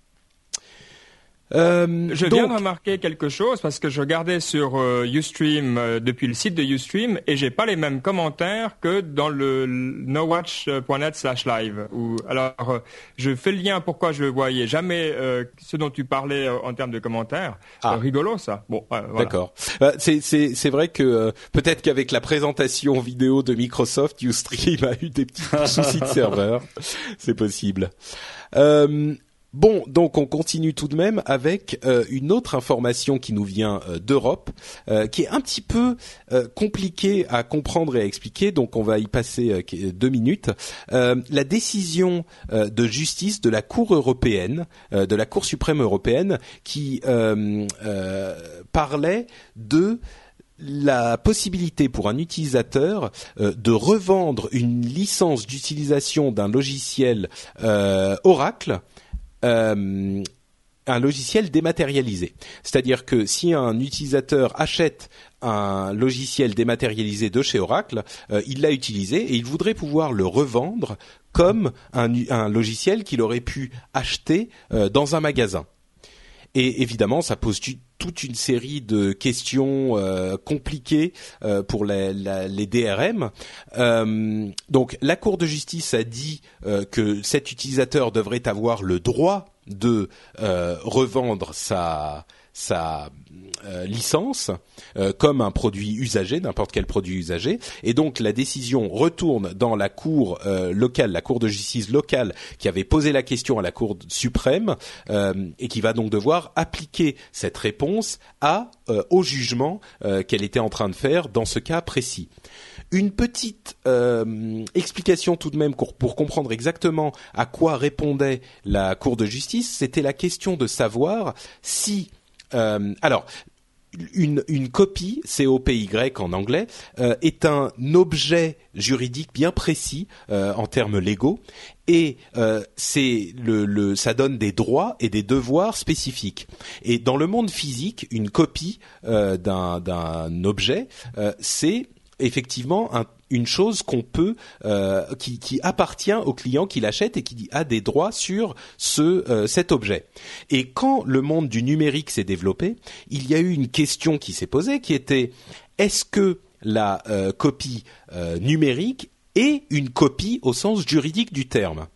Euh, je viens de remarquer quelque chose parce que je regardais sur euh, Ustream euh, depuis le site de Ustream et j'ai pas les mêmes commentaires que dans le nowatch.net/live. alors je fais le lien pourquoi je voyais jamais ce dont tu parlais en termes de commentaires. Ah. rigolo ça. Bon,
d'accord. c'est c'est vrai que peut-être qu'avec la présentation vidéo de Microsoft, Ustream a eu des petits soucis de serveur. C'est possible. Euh, Bon, donc on continue tout de même avec euh, une autre information qui nous vient euh, d'Europe, euh, qui est un petit peu compliquée à comprendre et à expliquer. Donc on va y passer deux minutes. la décision de justice de la Cour européenne, de la Cour suprême européenne, qui parlait de la possibilité pour un utilisateur de revendre une licence d'utilisation d'un logiciel Oracle euh, un logiciel dématérialisé. C'est-à-dire que si un utilisateur achète un logiciel dématérialisé de chez Oracle, euh, il l'a utilisé et il voudrait pouvoir le revendre comme un, logiciel qu'il aurait pu acheter euh, dans un magasin. Et évidemment, ça pose toute une série de questions compliquées pour les, DRM. donc, la Cour de justice a dit que cet utilisateur devrait avoir le droit de euh, revendre sa sa euh, licence euh, comme un produit usagé, n'importe quel produit usagé, et donc la décision retourne dans la cour locale, la cour de justice locale qui avait posé la question à la cour suprême et qui va donc devoir appliquer cette réponse à au jugement qu'elle était en train de faire dans ce cas précis. Une petite euh, explication tout de même pour, comprendre exactement à quoi répondait la Cour de justice, c'était la question de savoir si euh, alors une, copie, COPY en anglais, euh, est un objet juridique bien précis en termes légaux et c'est le, ça donne des droits et des devoirs spécifiques. Et dans le monde physique, une copie d'un objet, c'est effectivement une chose qu'on peut euh, qui, appartient au client qui l'achète et qui a des droits sur euh, cet objet. Et quand le monde du numérique s'est développé, il y a eu une question qui s'est posée qui était est-ce que la euh, copie numérique est une copie au sens juridique du terme?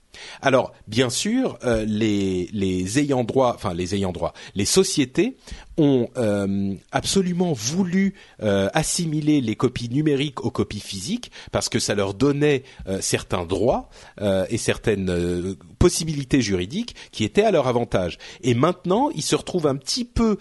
Alors, bien sûr, euh, les, ayants droit, enfin les ayants droit, les sociétés ont euh, absolument voulu euh, assimiler les copies numériques aux copies physiques parce que ça leur donnait certains droits et certaines possibilités juridiques qui étaient à leur avantage. Et maintenant, ils se retrouvent un petit peu,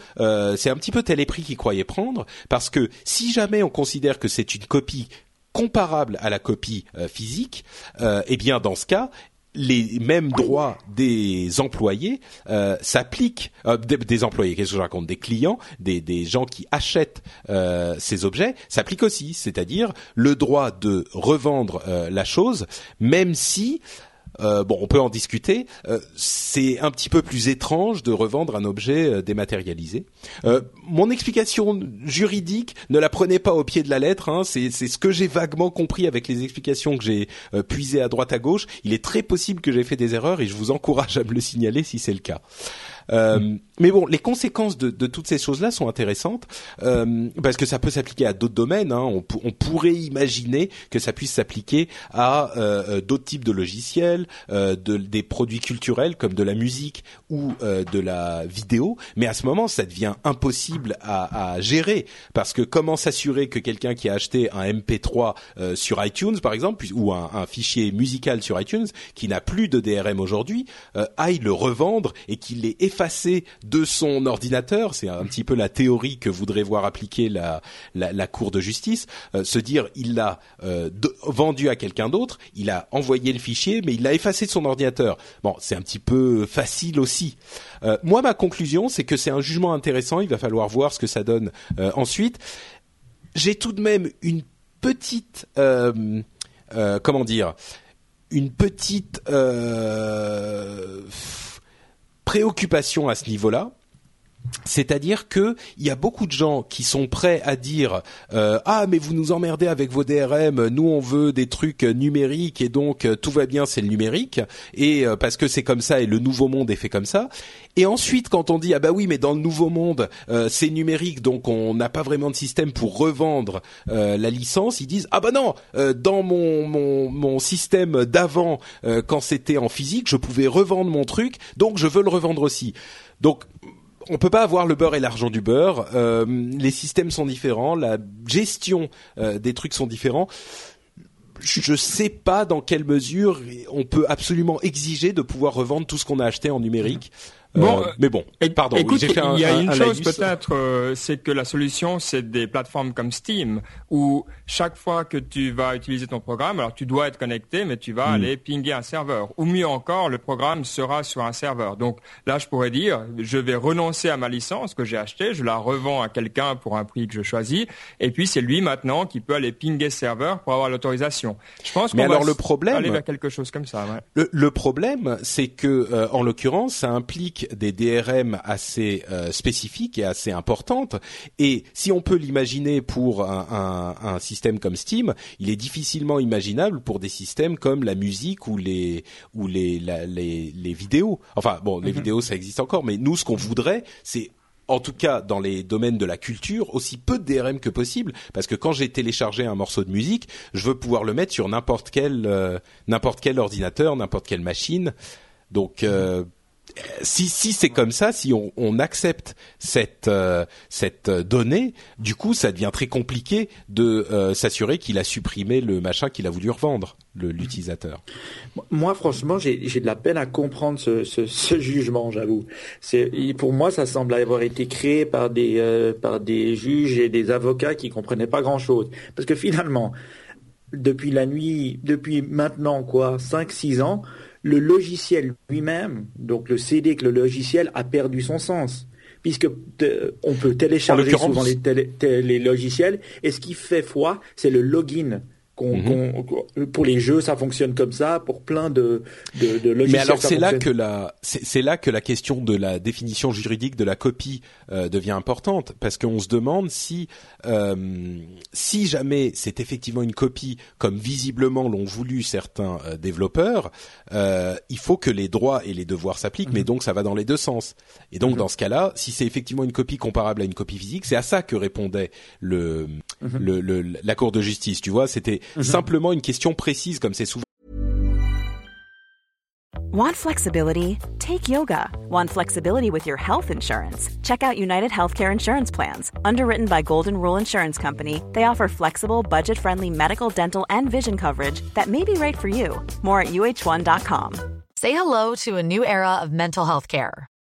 c'est un petit peu tel prix qu'ils croyaient prendre parce que si jamais on considère que c'est une copie comparable à la copie physique, eh bien dans ce cas, les mêmes droits des employés euh, s'appliquent euh, des, employés qu'est-ce que je raconte des clients des, des gens qui achètent euh, ces objets s'appliquent aussi. C'est-à-dire le droit de revendre la chose même si euh, bon, on peut en discuter. Euh, c'est un petit peu plus étrange de revendre un objet euh, dématérialisé. mon explication juridique, ne la prenez pas au pied de la lettre. Hein, c'est ce que j'ai vaguement compris avec les explications que j'ai puisées à droite à gauche. Il est très possible que j'ai fait des erreurs et je vous encourage à me le signaler si c'est le cas. Euh, mais bon, les conséquences de, de toutes ces choses-là sont intéressantes euh, parce que ça peut s'appliquer à d'autres domaines. Hein. On, on, pourrait imaginer que ça puisse s'appliquer à euh, euh d'autres types de logiciels, euh, de, des produits culturels comme de la musique ou euh, de la vidéo. Mais à ce moment, ça devient impossible à, à gérer parce que comment s'assurer que quelqu'un qui a acheté un MP3 sur iTunes, par exemple, ou un, un, fichier musical sur iTunes qui n'a plus de DRM aujourd'hui, aille le revendre et qu'il l'ait effacé de son ordinateur, c'est un petit peu la théorie que voudrait voir appliquer la, la, Cour de justice, euh, se dire il l'a euh, vendu à quelqu'un d'autre, il a envoyé le fichier, mais il l'a effacé de son ordinateur. Bon, c'est un petit peu facile aussi. Euh, moi, ma conclusion, c'est que c'est un jugement intéressant, il va falloir voir ce que ça donne ensuite j'ai tout de même une petite, comment dire, une petite préoccupation à ce niveau-là c'est-à-dire que il y a beaucoup de gens qui sont prêts à dire euh, ah mais vous nous emmerdez avec vos DRM, nous on veut des trucs numériques et donc euh, tout va bien c'est le numérique et euh, parce que c'est comme ça et le nouveau monde est fait comme ça. Et ensuite quand on dit ah bah oui mais dans le nouveau monde c'est numérique donc on n'a pas vraiment de système pour revendre la licence, ils disent ah bah non dans mon mon, mon système d'avant quand c'était en physique je pouvais revendre mon truc donc je veux le revendre aussi. Donc on peut pas avoir le beurre et l'argent du beurre. Euh, les systèmes sont différents, la gestion euh, des trucs sont différents. Je sais pas dans quelle mesure on peut absolument exiger de pouvoir revendre tout ce qu'on a acheté en numérique. Bon, euh, mais bon, pardon.
Écoute, il y a une chose peut-être, euh, c'est que la solution, c'est des plateformes comme Steam, où chaque fois que tu vas utiliser ton programme, alors tu dois être connecté, mais tu vas hmm. aller pinguer un serveur. Ou mieux encore, le programme sera sur un serveur. Donc là, je pourrais dire, je vais renoncer à ma licence que j'ai achetée, je la revends à quelqu'un pour un prix que je choisis, et puis c'est lui maintenant qui peut aller pinguer serveur pour avoir l'autorisation.
Je pense qu'on va le problème,
aller vers quelque chose comme ça.
Ouais. Le, problème, c'est que, euh, en l'occurrence, ça implique des DRM assez euh, spécifiques et assez importantes. Et si on peut l'imaginer pour un, un, un, système comme Steam, il est difficilement imaginable pour des systèmes comme la musique ou les ou les les, les, vidéos. Enfin bon, les mhm. vidéos ça existe encore, mais nous ce qu'on voudrait, c'est en tout cas dans les domaines de la culture, aussi peu de DRM que possible, parce que quand j'ai téléchargé un morceau de musique, je veux pouvoir le mettre sur n'importe quel euh, n'importe quel ordinateur, n'importe quelle machine. Donc euh, si, si c'est comme ça, si on, accepte cette euh, cette donnée, du coup, ça devient très compliqué de euh, s'assurer qu'il a supprimé le machin qu'il a voulu revendre, l'utilisateur.
Moi, franchement, j'ai de la peine à comprendre ce, ce, jugement, j'avoue. Pour moi, ça semble avoir été créé par des euh, par des juges et des avocats qui comprenaient pas grand chose, parce que finalement, depuis la nuit, depuis maintenant quoi, cinq six ans le logiciel lui-même, donc le CD que le logiciel a perdu son sens puisque on peut télécharger souvent les, les, logiciels et ce qui fait foi, c'est le login Mhm. pour les jeux, ça fonctionne comme ça. Pour plein de, de, de logiciels.
Mais alors c'est là que la c'est là que la question de la définition juridique de la copie euh, devient importante parce qu'on se demande si euh, si jamais c'est effectivement une copie comme visiblement l'ont voulu certains euh, développeurs, euh, il faut que les droits et les devoirs s'appliquent. Mais mhm. donc ça va dans les deux sens. Et donc mhm. dans ce cas-là, si c'est effectivement une copie comparable à une copie physique, c'est à ça que répondait le, le, le la Cour de justice. Tu vois, c'était Mm-hmm. Simplement une question précise comme c'est souvent.
Want flexibility? Take yoga. Want flexibility with your health insurance? Check out United Healthcare Insurance Plans. Underwritten by Golden Rule Insurance Company, they offer flexible, budget-friendly medical, dental, and vision coverage that may be right for you. More at uh1.com.
Say hello to a new era of mental health care.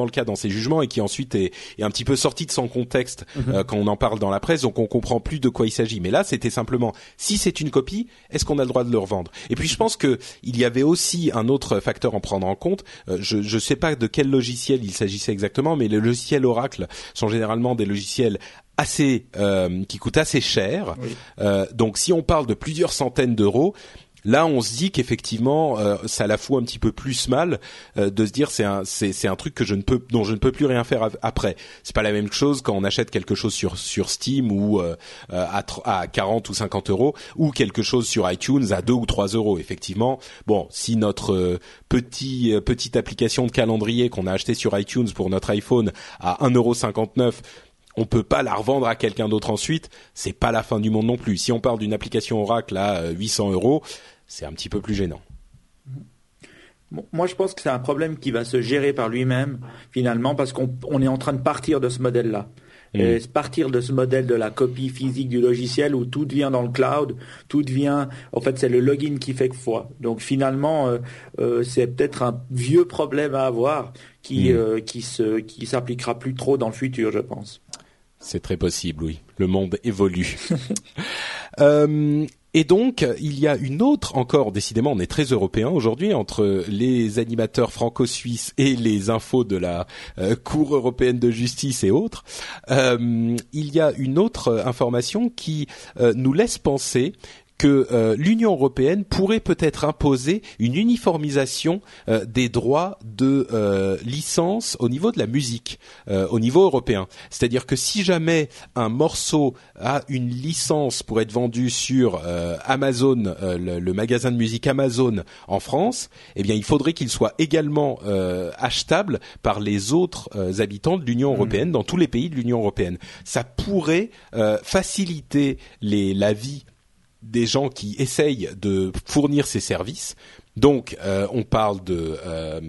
Le cas dans ses jugements et qui ensuite est, est un petit peu sorti de son contexte mm-hmm. euh, quand on en parle dans la presse, donc on comprend plus de quoi il s'agit. Mais là, c'était simplement si c'est une copie, est-ce qu'on a le droit de le revendre? Et puis je pense que il y avait aussi un autre facteur à prendre en compte. Euh, je ne sais pas de quel logiciel il s'agissait exactement, mais les logiciels Oracle sont généralement des logiciels assez euh, qui coûtent assez cher. Donc si on parle de plusieurs centaines d'euros, Là, on se dit qu'effectivement, euh, ça la fout un petit peu plus mal euh, de se dire c'est un c'est un truc que je ne peux dont je ne peux plus rien faire après. C'est pas la même chose quand on achète quelque chose sur sur Steam ou euh, à à 40 ou 50 euros ou quelque chose sur iTunes à 2 ou 3 euros. Effectivement, bon, si notre petit petite application de calendrier qu'on a acheté sur iTunes pour notre iPhone à 1,59 euro on peut pas la revendre à quelqu'un d'autre ensuite, c'est pas la fin du monde non plus. Si on parle d'une application Oracle à 800 euros, c'est un petit peu plus gênant.
moi, je pense que c'est un problème qui va se gérer par lui-même, finalement, parce qu'on est en train de partir de ce modèle-là. Mm. Et partir de ce modèle de la copie physique du logiciel où tout devient dans le cloud, tout devient, en fait, c'est le login qui fait que foi. Donc finalement, euh, euh, c'est peut-être un vieux problème à avoir qui mm. euh, qui se qui s'appliquera plus trop dans le futur, je pense.
C'est très possible, oui. Le monde évolue. et donc, il y a une autre encore, décidément, on est très européen aujourd'hui, entre les animateurs franco-suisses et les infos de la euh, Cour européenne de justice et autres. Euh, il y a une autre information qui euh, nous laisse penser que euh, l'Union européenne pourrait peut-être imposer une uniformisation euh, des droits de euh, licence au niveau de la musique, au niveau européen. C'est-à-dire que si jamais un morceau a une licence pour être vendu sur Amazon, le, magasin de musique Amazon en France, eh bien il faudrait qu'il soit également achetable par les autres habitants de l'Union mmh. européenne dans tous les pays de l'Union européenne. Ça pourrait faciliter les, la vie des gens qui essayent de fournir ces services. Donc, euh, on parle de euh,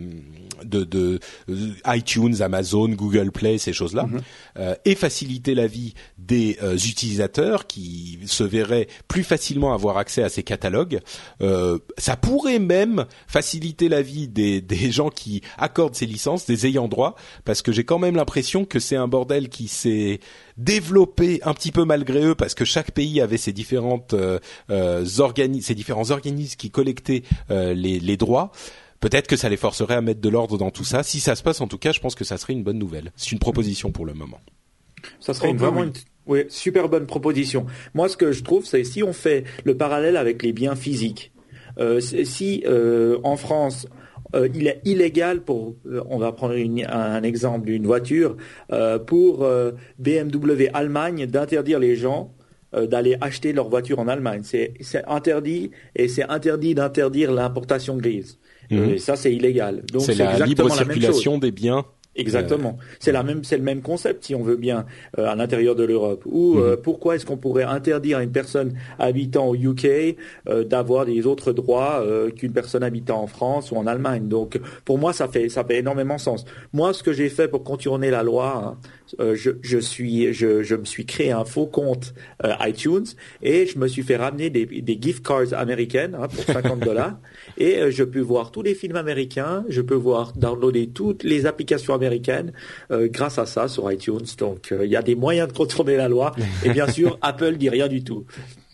de, de euh, iTunes, Amazon, Google Play, ces choses-là, mhm. euh, et faciliter la vie des euh, utilisateurs qui se verraient plus facilement avoir accès à ces catalogues. ça pourrait même faciliter la vie des, des gens qui accordent ces licences, des ayants droit, parce que j'ai quand même l'impression que c'est un bordel qui s'est développé un petit peu malgré eux, parce que chaque pays avait ses différentes euh, ses différents organismes qui collectaient les, les droits peut-être que ça les forcerait à mettre de l'ordre dans tout ça. Si ça se passe, en tout cas, je pense que ça serait une bonne nouvelle. C'est une proposition pour le moment.
Ça serait vraiment une super bonne proposition. Moi, ce que je trouve, c'est si on fait le parallèle avec les biens physiques, euh, si euh, en France euh, il est illégal pour, on va prendre un exemple d'une voiture, pour BMW Allemagne d'interdire les gens d'aller acheter leur voiture en Allemagne. C'est interdit et c'est interdit d'interdire l'importation grise. Mhm. Et ça, c'est illégal.
Donc c'est la libre circulation des biens
Exactement. Euh, c'est la même, c'est le même concept si on veut bien euh, à l'intérieur de l'Europe. Ou euh, mhm. pourquoi est-ce qu'on pourrait interdire à une personne habitant au UK d'avoir des autres droits qu'une personne habitant en France ou en Allemagne? Donc pour moi ça fait ça fait énormément sens. Moi ce que j'ai fait pour contourner la loi, hein, je, je, suis je, je me suis créé un faux compte iTunes et je me suis fait ramener des, des gift cards américaines hein, pour 50 dollars et je peux voir tous les films américains, je peux voir downloader toutes les applications américaine euh, grâce à ça sur iTunes. Donc euh, il y a des moyens de contourner la loi. Et bien sûr, Apple dit rien du tout.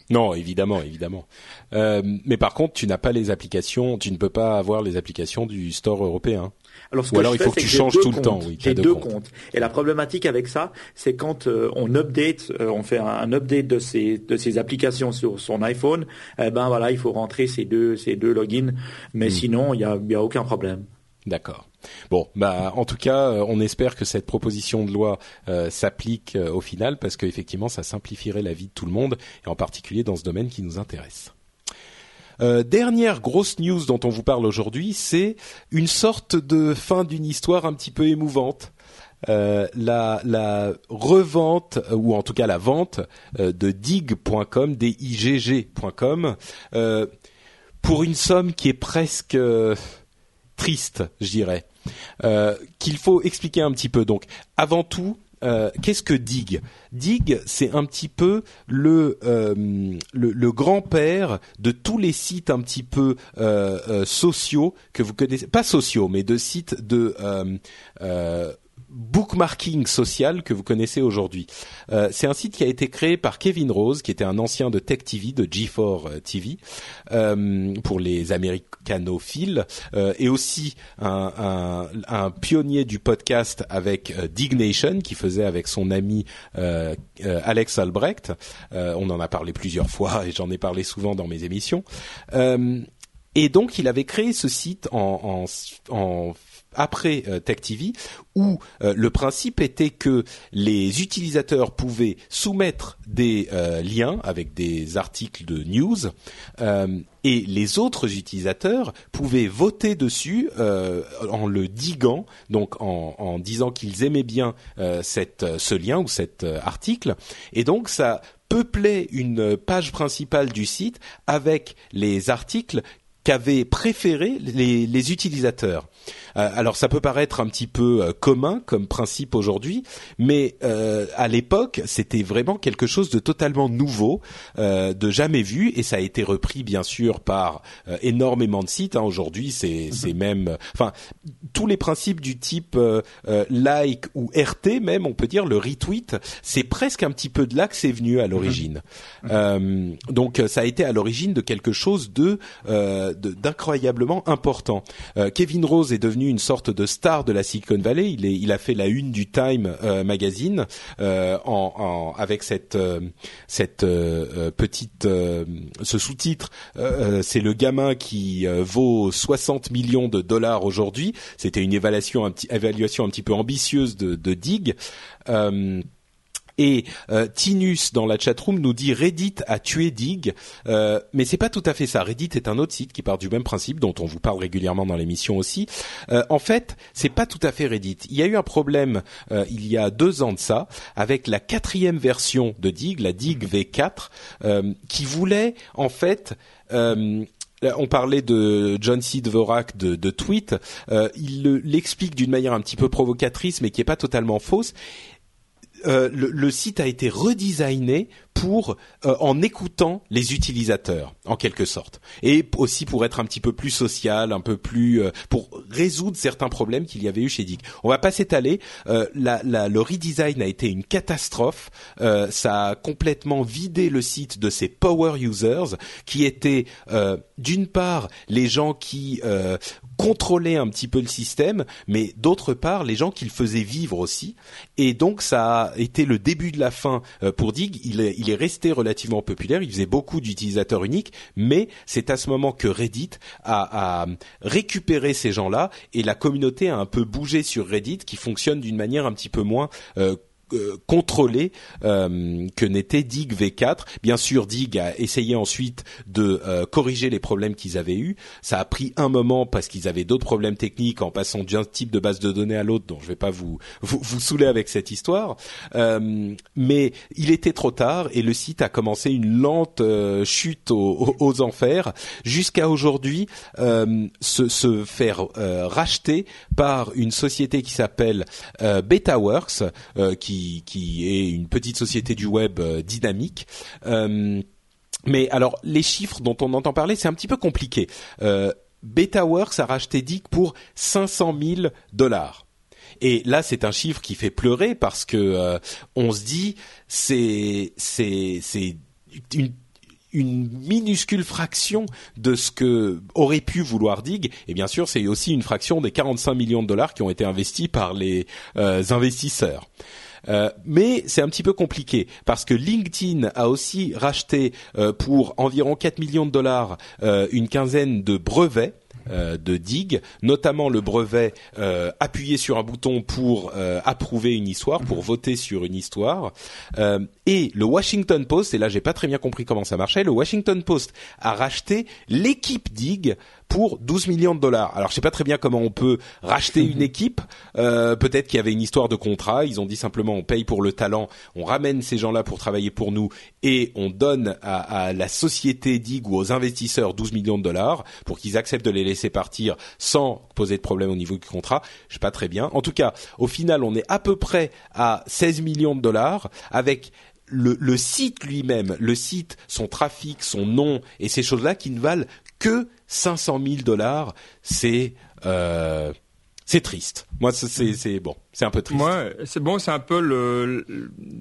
Non, évidemment, évidemment. Euh, mais par contre, tu n'as pas les applications, tu ne peux pas avoir les applications du store européen.
Alors, ce Ou alors il faut que tu changes tout le temps. Oui, j'ai deux, comptes. Et la problématique avec ça, c'est quand on update, on fait un, update de ces de ces applications sur son iPhone, eh ben voilà, il faut rentrer ces deux ces deux logins. Mais hmm. sinon, il y a, y a aucun problème.
D'accord. Bon, bah en tout cas, euh, on espère que cette proposition de loi euh, s'applique euh, au final parce qu'effectivement, ça simplifierait la vie de tout le monde et en particulier dans ce domaine qui nous intéresse. Dernière grosse news dont on vous parle aujourd'hui, c'est une sorte de fin d'une histoire un petit peu émouvante. la, la revente ou en tout cas la vente de dig.com, D-I-G-G.com, pour une somme qui est presque triste, je dirais, euh, qu'il faut expliquer un petit peu. Donc, avant tout, euh, qu'est-ce que Dig? Dig, c'est un petit peu le euh, le, grand-père de tous les sites un petit peu sociaux que vous connaissez, pas sociaux, mais de sites de bookmarking social que vous connaissez aujourd'hui. Euh, c'est un site qui a été créé par Kevin Rose, qui était un ancien de Tech TV, de G4 TV, euh, pour les américanophiles, euh, et aussi un, un, un, pionnier du podcast avec euh, Dignation, qui faisait avec son ami euh, Alex Albrecht. on en a parlé plusieurs fois et j'en ai parlé souvent dans mes émissions. et donc, il avait créé ce site en, en, en après euh, Tech TV, où euh, le principe était que les utilisateurs pouvaient soumettre des euh, liens avec des articles de news et les autres utilisateurs pouvaient voter dessus en le diguant, donc en, disant qu'ils aimaient bien ce lien ou cet article, et donc ça peuplait une page principale du site avec les articles qu'avaient préféré les, les utilisateurs. Euh, alors ça peut paraître un petit peu euh, commun comme principe aujourd'hui, mais euh, à l'époque c'était vraiment quelque chose de totalement nouveau, de jamais vu, et ça a été repris bien sûr par énormément de sites. Hein. Aujourd'hui c'est c'est même, enfin tous les principes du type like ou RT même, on peut dire le retweet, c'est presque un petit peu de là que c'est venu à l'origine. Mhm. donc ça a été à l'origine de quelque chose de d'incroyablement important. Kevin Rose est devenu une sorte de star de la Silicon Valley. Il, a fait la une du Time euh, magazine euh, avec cette euh, petite ce sous-titre. c'est le gamin qui vaut 60 millions de dollars aujourd'hui. C'était une évaluation un petit évaluation un petit peu ambitieuse de, de Dig. Et euh, Tinus dans la chatroom nous dit Reddit a tué Dig, euh, mais c'est pas tout à fait ça. Reddit est un autre site qui part du même principe dont on vous parle régulièrement dans l'émission aussi. Euh, en fait, c'est pas tout à fait Reddit. Il y a eu un problème euh, il y a deux ans de ça avec la quatrième version de Dig, la Dig V4, euh, qui voulait en fait on parlait de John C. Dvorak de, de Tweet. Euh, il l'explique d'une manière un petit peu provocatrice, mais qui est pas totalement fausse. Euh, le, site a été redesigné pour euh, en écoutant les utilisateurs en quelque sorte. Et aussi pour être un petit peu plus social un peu plus euh, pour résoudre certains problèmes qu'il y avait eu chez Dick. On va pas s'étaler. La, la, le redesign a été une catastrophe. Ça a complètement vidé le site de ses power users qui étaient d'une part les gens qui contrôler un petit peu le système, mais d'autre part les gens qu'il faisait vivre aussi. Et donc ça a été le début de la fin euh, pour Dig. Il est, resté relativement populaire. Il faisait beaucoup d'utilisateurs uniques, mais c'est à ce moment que Reddit a, récupéré ces gens-là et la communauté a un peu bougé sur Reddit, qui fonctionne d'une manière un petit peu moins euh, contrôlé euh, que n'était Dig V4. Bien sûr, Dig a essayé ensuite de euh, corriger les problèmes qu'ils avaient eus. Ça a pris un moment parce qu'ils avaient d'autres problèmes techniques en passant d'un type de base de données à l'autre, dont je ne vais pas vous, vous, vous saouler avec cette histoire. mais il était trop tard et le site a commencé une lente chute aux, aux, enfers jusqu'à aujourd'hui se, se, faire racheter par une société qui s'appelle BetaWorks, qui qui, est une petite société du web euh, dynamique. Euh, mais alors les chiffres dont on entend parler, c'est un petit peu compliqué. Euh, BetaWorks a racheté Dick pour 500 000 dollars. Et là, c'est un chiffre qui fait pleurer parce que on se dit c'est c'est c'est une une minuscule fraction de ce que aurait pu vouloir Dig. Et bien sûr, c'est aussi une fraction des 45 millions de dollars qui ont été investis par les investisseurs. Euh, mais c'est un petit peu compliqué parce que LinkedIn a aussi racheté euh, pour environ 4 millions de dollars euh, une quinzaine de brevets de Dig, notamment le brevet euh, appuyer sur un bouton pour approuver une histoire, pour voter sur une histoire. et le Washington Post, et là j'ai pas très bien compris comment ça marchait, le Washington Post a racheté l'équipe Dig pour 12 millions de dollars. Alors je sais pas très bien comment on peut racheter une équipe. Euh, Peut-être qu'il y avait une histoire de contrat. Ils ont dit simplement on paye pour le talent, on ramène ces gens-là pour travailler pour nous et on donne à, à la société Dig ou aux investisseurs 12 millions de dollars pour qu'ils acceptent de les laisser partir sans poser de problème au niveau du contrat. Je sais pas très bien. En tout cas, au final, on est à peu près à 16 millions de dollars avec le, le, site lui-même, le site, son trafic, son nom et ces choses-là qui ne valent que 500 000 dollars, c'est euh, c'est triste. Moi, c'est c'est bon, c'est un peu triste.
Moi, c'est bon, c'est un peu le,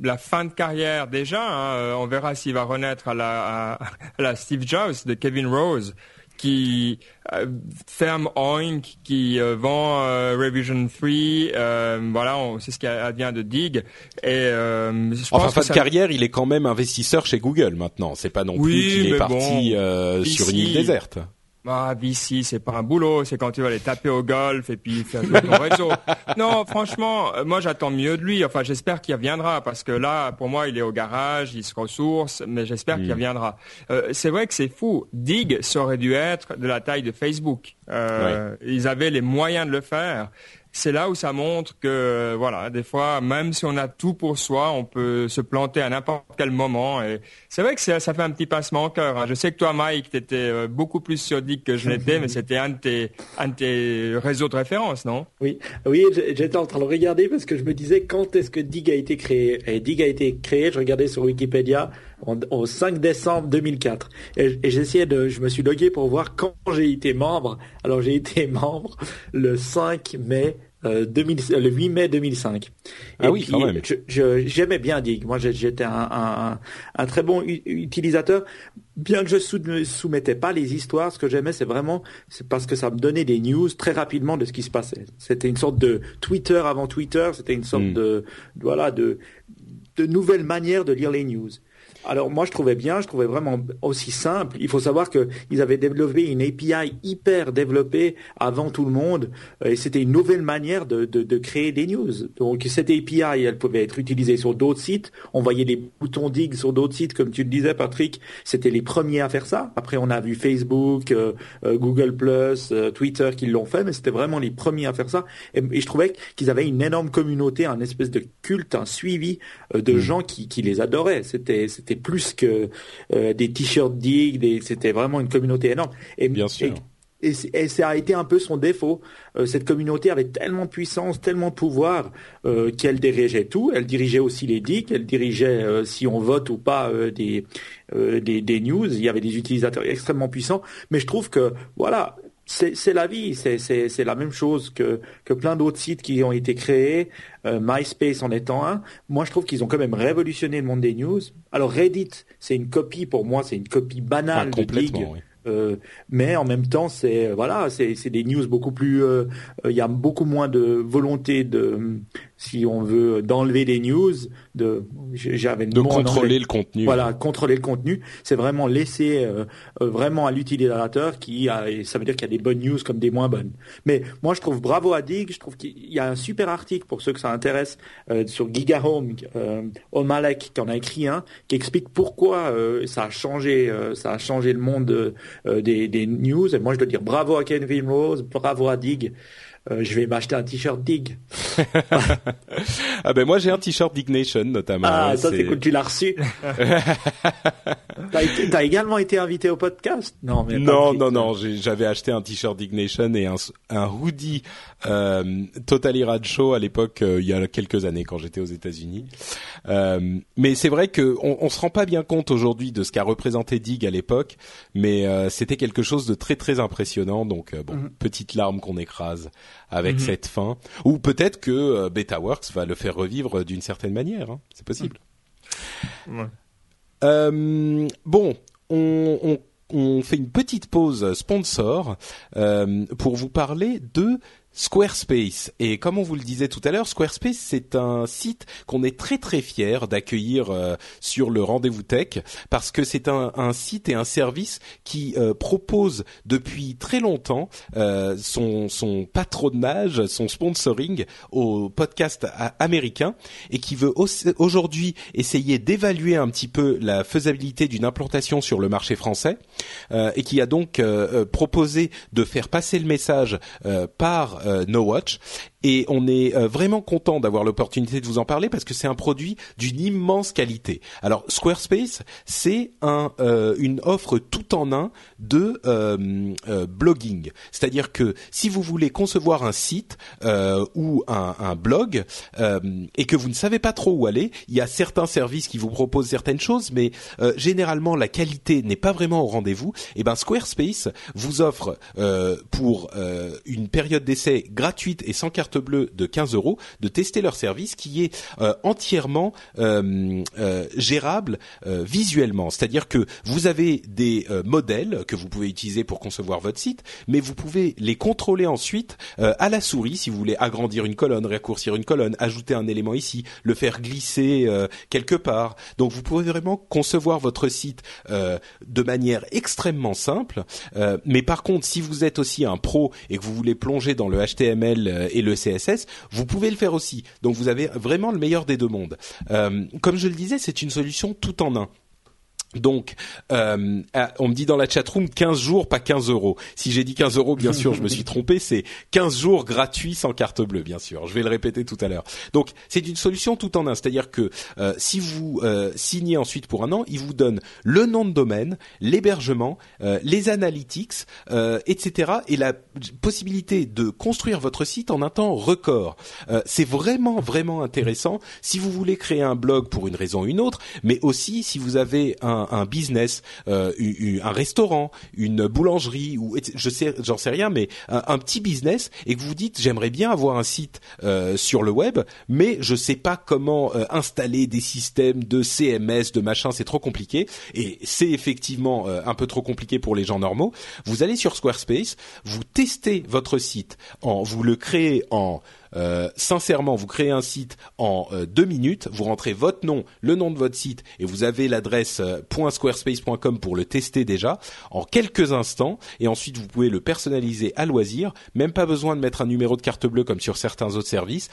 la fin de carrière déjà. Hein. On verra s'il va renaître à la, à, la Steve Jobs de Kevin Rose qui euh, ferme Oink, qui euh, vend euh, Revision Free, voilà, c'est ce qui vient de Dig. Et je
enfin, pense fin de carrière, il est quand même investisseur chez Google maintenant. C'est pas non plus qu'il est parti sur une île déserte.
Ah, VC, c'est pas un boulot, c'est quand tu vas aller taper au golf et puis faire ton réseau. Non, franchement, euh, moi j'attends mieux de lui. Enfin, j'espère qu'il reviendra parce que là, pour moi, il est au garage, il se ressource, mais j'espère qu'il hmm. reviendra. Euh, c'est vrai que c'est fou. Dig, ça aurait dû être de la taille de Facebook. Euh, Ils avaient les moyens de le faire c'est là où ça montre que voilà, des fois, même si on a tout pour soi, on peut se planter à n'importe quel moment. Et c'est vrai que ça, fait un petit passement au cœur. Hein. Je sais que toi, Mike, tu étais euh, beaucoup plus sur Dig que je l'étais, mais c'était un, de tes, un de tes réseaux de référence, non?
Oui, oui, j'étais en train de regarder parce que je me disais quand est-ce que Dig a été créé? Et Dig a été créé, je regardais sur Wikipédia, au 5 décembre 2004. Et, et j'essayais de, je me suis logué pour voir quand j'ai été membre. Alors j'ai été membre le 5 mai euh, 2000, le 8 mai 2005.
Ah oui, quand même.
J'aimais bien Dig. Moi, j'étais un, un, un, très bon utilisateur. Bien que je ne soumettais pas les histoires, ce que j'aimais, c'est vraiment, c'est parce que ça me donnait des news très rapidement de ce qui se passait. C'était une sorte de Twitter avant Twitter. C'était une sorte hmm. de, voilà, de, de nouvelles manières de lire les news. Alors moi je trouvais bien, je trouvais vraiment aussi simple. Il faut savoir qu'ils avaient développé une API hyper développée avant tout le monde et c'était une nouvelle manière de, de, de, créer des news. Donc cette API, elle pouvait être utilisée sur d'autres sites. On voyait des boutons dig sur d'autres sites, comme tu le disais Patrick. C'était les premiers à faire ça. Après on a vu Facebook, euh, euh, Google euh, Twitter qui l'ont fait, mais c'était vraiment les premiers à faire ça. Et, je trouvais qu'ils avaient une énorme communauté, un espèce de culte, un suivi de mm. gens qui, qui les adoraient. C'était c'était plus que euh, des t-shirts dig, c'était vraiment une communauté énorme.
Et, Bien sûr.
Et, ça a été un peu son défaut. Euh, cette communauté avait tellement de puissance, tellement de pouvoir euh, qu'elle dirigeait tout. Elle dirigeait aussi les digues, elle dirigeait si on vote ou pas des, des, des news. Il y avait des utilisateurs extrêmement puissants. Mais je trouve que voilà, c'est la vie, c'est la même chose que, que plein d'autres sites qui ont été créés, euh, MySpace en étant un. Moi, je trouve qu'ils ont quand même révolutionné le monde des news. Alors Reddit, c'est une copie pour moi, c'est une copie banale de Dig. Euh, mais en même temps, c'est voilà, c'est des news beaucoup plus. Euh, il y a beaucoup moins de volonté de si on veut d'enlever des news, de
j'avais de contrôler le contenu.
Voilà, contrôler le contenu, c'est vraiment laisser euh, euh, vraiment à l'utilisateur qui a, et ça veut dire qu'il y a des bonnes news comme des moins bonnes. Mais moi je trouve bravo à Dig, je trouve qu'il y a un super article pour ceux que ça intéresse euh, sur GigaHome, euh, Omalek qui en a écrit un qui explique pourquoi ça a changé, ça a changé le monde des, des news. Et moi je dois dire bravo à Kevin Rose, bravo à Dig. Euh, je vais m'acheter un t-shirt Dig.
ah ben moi j'ai un t-shirt Dignation notamment.
Ah ça c'est cool, tu l'as reçu. t'as, également été invité au podcast
Non mais non non non, j'avais acheté un t-shirt Dignation et un, un hoodie euh, Totally Rad Show à l'époque euh, il y a quelques années quand j'étais aux États-Unis. Euh, mais c'est vrai que on, on se rend pas bien compte aujourd'hui de ce qu'a représenté Dig à l'époque, mais c'était quelque chose de très très impressionnant. Donc bon, mm-hmm. petite larme qu'on écrase avec mm-hmm. cette fin, ou peut-être que BetaWorks va le faire revivre d'une certaine manière. Hein. C'est possible. Mm. bon, on, on on fait une petite pause sponsor euh, pour vous parler de Squarespace. Et comme on vous le disait tout à l'heure, Squarespace, c'est un site qu'on est très très fier d'accueillir euh, sur le rendez-vous tech parce que c'est un, un, site et un service qui euh, propose depuis très longtemps euh, son, son patronage, son sponsoring au podcast américain et qui veut aujourd'hui essayer d'évaluer un petit peu la faisabilité d'une implantation sur le marché français et qui a donc proposé de faire passer le message par euh, no Watch et on est euh, vraiment content d'avoir l'opportunité de vous en parler parce que c'est un produit d'une immense qualité. Alors Squarespace, c'est un, euh, une offre tout en un de euh, blogging, c'est-à-dire que si vous voulez concevoir un site ou un, un blog et que vous ne savez pas trop où aller, il y a certains services qui vous proposent certaines choses, mais généralement la qualité n'est pas vraiment au rendez-vous. Et eh ben Squarespace vous offre pour une période d'essai gratuite et sans carte bleue de 15 euros de tester leur service qui est euh, entièrement euh, euh, gérable visuellement. C'est-à-dire que vous avez des modèles que vous pouvez utiliser pour concevoir votre site, mais vous pouvez les contrôler ensuite à la souris si vous voulez agrandir une colonne, raccourcir une colonne, ajouter un élément ici, le faire glisser quelque part. Donc vous pouvez vraiment concevoir votre site de manière extrêmement simple. mais par contre, si vous êtes aussi un pro et que vous voulez plonger dans le HTML et le CSS, vous pouvez le faire aussi. Donc vous avez vraiment le meilleur des deux mondes. Euh, comme je le disais, c'est une solution tout en un. Donc, euh, ah, on me dit dans la chatroom 15 jours, pas 15 euros. Si j'ai dit 15 euros, bien sûr, je me suis trompé. C'est 15 jours gratuits sans carte bleue, bien sûr. Je vais le répéter tout à l'heure. Donc, c'est une solution tout en un. C'est-à-dire que euh, si vous euh, signez ensuite pour un an, il vous donne le nom de domaine, l'hébergement, les analytics, etc. et la possibilité de construire votre site en un temps record. c'est vraiment, vraiment intéressant si vous voulez créer un blog pour une raison ou une autre, mais aussi si vous avez un un, business, euh, un restaurant, une boulangerie ou je sais, j'en sais rien, mais un, petit business et que vous dites j'aimerais bien avoir un site euh, sur le web, mais je sais pas comment euh, installer des systèmes de CMS, de machin, c'est trop compliqué et c'est effectivement un peu trop compliqué pour les gens normaux. Vous allez sur Squarespace, vous testez votre site, en, vous le créez en euh, sincèrement, vous créez un site en euh, deux minutes, vous rentrez votre nom, le nom de votre site, et vous avez l'adresse euh, .squarespace.com pour le tester déjà en quelques instants, et ensuite vous pouvez le personnaliser à loisir. Même pas besoin de mettre un numéro de carte bleue comme sur certains autres services.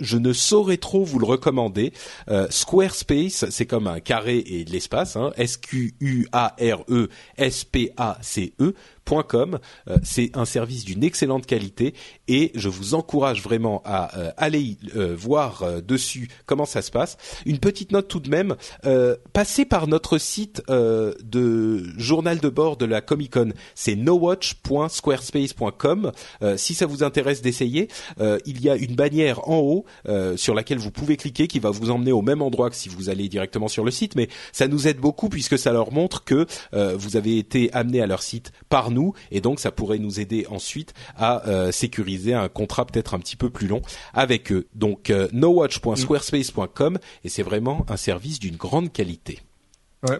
je ne saurais trop vous le recommander. Squarespace, c'est comme un carré et de l'espace. Hein, S Euh, c'est un service d'une excellente qualité et je vous encourage vraiment à euh, aller euh, voir dessus comment ça se passe. Une petite note tout de même, passez par notre site de journal de bord de la Comic Con, c'est nowatch.squarespace.com. si ça vous intéresse d'essayer, il y a une bannière en haut sur laquelle vous pouvez cliquer qui va vous emmener au même endroit que si vous allez directement sur le site, mais ça nous aide beaucoup puisque ça leur montre que vous avez été amené à leur site par nous et donc ça pourrait nous aider ensuite à euh, sécuriser un contrat peut-être un petit peu plus long avec eux. Donc euh, nowatch.squarespace.com et c'est vraiment un service d'une grande qualité.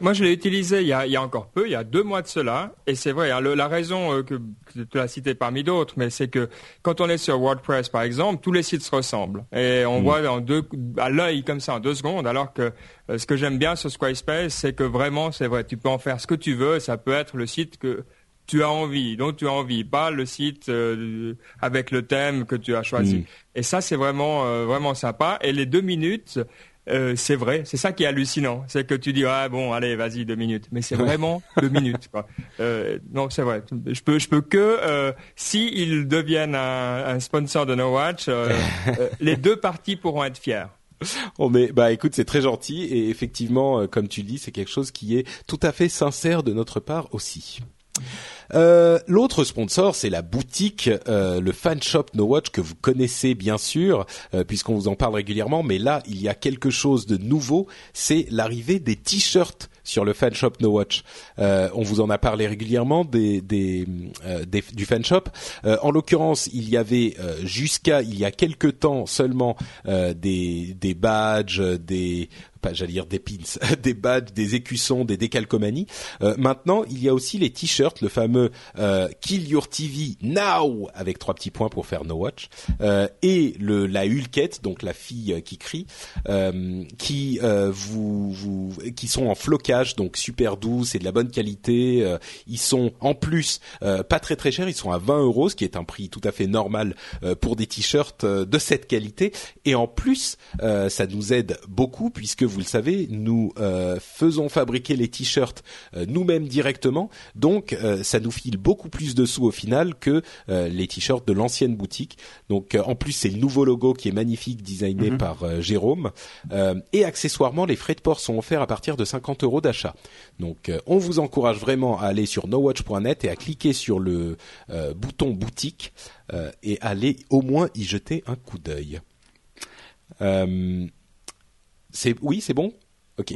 moi, je l'ai utilisé il y, a, il y, a, encore peu, il y a deux mois de cela, et c'est vrai. Hein, la raison euh, que, tu as citée parmi d'autres, mais c'est que quand on est sur WordPress, par exemple, tous les sites se ressemblent, et on mm. voit en deux, à l'œil comme ça en deux secondes. Alors que ce que j'aime bien sur Squarespace, c'est que vraiment, c'est vrai, tu peux en faire ce que tu veux. Ça peut être le site que tu as envie, donc tu as envie, pas le site euh, avec le thème que tu as choisi. Mm. Et ça, c'est vraiment euh, vraiment sympa. Et les deux minutes, euh, c'est vrai, c'est ça qui est hallucinant, c'est que tu dis ah bon allez vas-y deux minutes, mais c'est vraiment deux minutes. Quoi. non c'est vrai, je peux je peux que si ils deviennent un, un, sponsor de No Watch, les deux parties pourront être fiers.
Oh mais bah écoute c'est très gentil et effectivement comme tu dis c'est quelque chose qui est tout à fait sincère de notre part aussi. Mm-hmm. Euh, l'autre sponsor, c'est la boutique, euh, le fan shop No Watch que vous connaissez bien sûr, euh, puisqu'on vous en parle régulièrement. Mais là, il y a quelque chose de nouveau, c'est l'arrivée des t-shirts sur le fan shop No Watch. on vous en a parlé régulièrement des, des, du fan shop. en l'occurrence, il y avait jusqu'à il y a quelques temps seulement des, des badges, des pas j'allais dire des pins, des badges, des écussons, des décalcomanies. Euh, maintenant, il y a aussi les t-shirts, le fameux euh, Kill Your TV Now avec trois petits points pour faire No Watch euh, et le la Hulkette, donc la fille qui crie, qui vous, vous qui sont en flocage, donc super doux, c'est de la bonne qualité. ils sont en plus pas très très chers, ils sont à 20 euros, ce qui est un prix tout à fait normal pour des t-shirts de cette qualité. Et en plus, ça nous aide beaucoup puisque vous le savez, nous euh, faisons fabriquer les t-shirts euh, nous-mêmes directement. Donc, euh, ça nous file beaucoup plus de sous au final que les t-shirts de l'ancienne boutique. Donc en plus c'est le nouveau logo qui est magnifique, designé mhm. par Jérôme. et accessoirement, les frais de port sont offerts à partir de 50 euros d'achat. Donc on vous encourage vraiment à aller sur nowatch.net et à cliquer sur le bouton boutique et aller au moins y jeter un coup d'œil. c'est oui, c'est bon?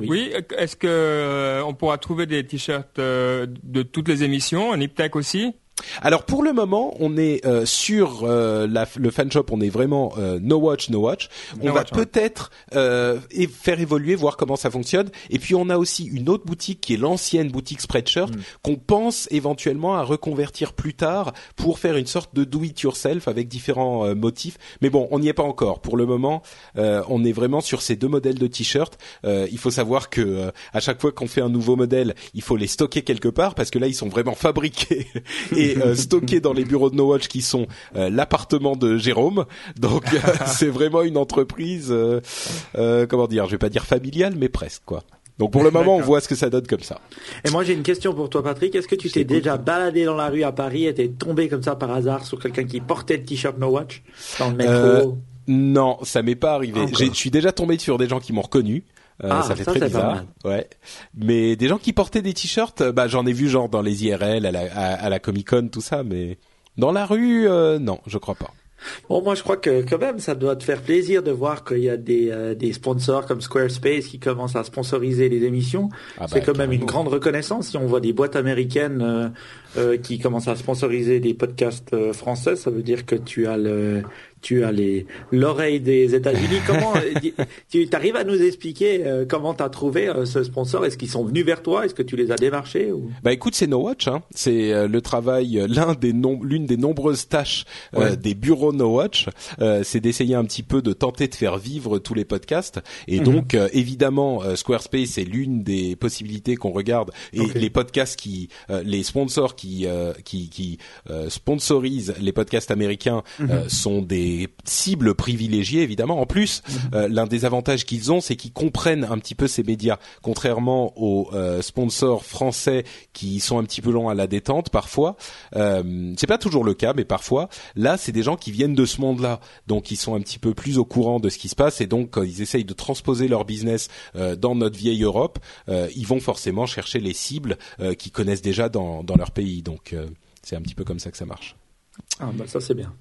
Oui, est-ce que euh, on pourra trouver des t-shirts euh, de toutes les émissions, un Niptech aussi?
Alors pour le moment, on est euh, sur euh, la, le fan shop, on est vraiment euh, no watch, no watch. On va peut-être faire évoluer, voir comment ça fonctionne. Et puis on a aussi une autre boutique qui est l'ancienne boutique Spreadshirt mm. qu'on pense éventuellement à reconvertir plus tard pour faire une sorte de do it yourself avec différents motifs. Mais bon, on n'y est pas encore. Pour le moment, on est vraiment sur ces deux modèles de t-shirts. il faut savoir que à chaque fois qu'on fait un nouveau modèle, il faut les stocker quelque part parce que là ils sont vraiment fabriqués et euh, stocké dans les bureaux de No Watch qui sont euh, l'appartement de Jérôme. Donc euh, c'est vraiment une entreprise, comment dire, je vais pas dire familiale, mais presque quoi. Donc pour le moment, on voit ce que ça donne comme ça.
Et moi, j'ai une question pour toi, Patrick. Est-ce que tu t'es déjà baladé dans la rue à Paris et t'es tombé comme ça par hasard sur quelqu'un qui portait le t-shirt No Watch dans le métro
Non, ça m'est pas arrivé. Je suis déjà tombé sur des gens qui m'ont reconnu. Euh, ah, ça fait très bizarre. Ouais. Mais des gens qui portaient des t-shirts, euh, bah j'en ai vu genre dans les IRL, à la, à, la Comic Con, tout ça, mais dans la rue, euh, non, je crois pas.
Bon, moi je crois que quand même ça doit te faire plaisir de voir qu'il y a des, des sponsors comme Squarespace qui commencent à sponsoriser les émissions. Ah C'est bah, quand même une grande reconnaissance. Si on voit des boîtes américaines euh, qui commencent à sponsoriser des podcasts français, ça veut dire que tu as le tu as les l'oreille des États-Unis. Comment tu arrives à nous expliquer euh, comment tu as trouvé euh, ce sponsor? Est-ce qu'ils sont venus vers toi? Est-ce que tu les as démarchés ou...
Bah écoute, c'est No Watch. Hein. C'est euh, le travail, l'un des l'une des nombreuses tâches des bureaux No Watch, c'est d'essayer un petit peu de tenter de faire vivre tous les podcasts. Et mhm. donc évidemment, Squarespace c'est l'une des possibilités qu'on regarde. Et les podcasts qui, les sponsors qui qui, qui sponsorisent les podcasts américains mhm. sont des cibles privilégiées évidemment. En plus, mhm. euh, l'un des avantages qu'ils ont, c'est qu'ils comprennent un petit peu ces médias, contrairement aux euh, sponsors français qui sont un petit peu lents à la détente parfois. Euh, c'est pas toujours le cas, mais parfois. Là, c'est des gens qui viennent de ce monde-là, donc ils sont un petit peu plus au courant de ce qui se passe et donc ils essayent de transposer leur business dans notre vieille Europe. ils vont forcément chercher les cibles qu'ils connaissent déjà dans, dans leur pays. Donc c'est un petit peu comme ça que ça marche.
Ah bah ça c'est bien.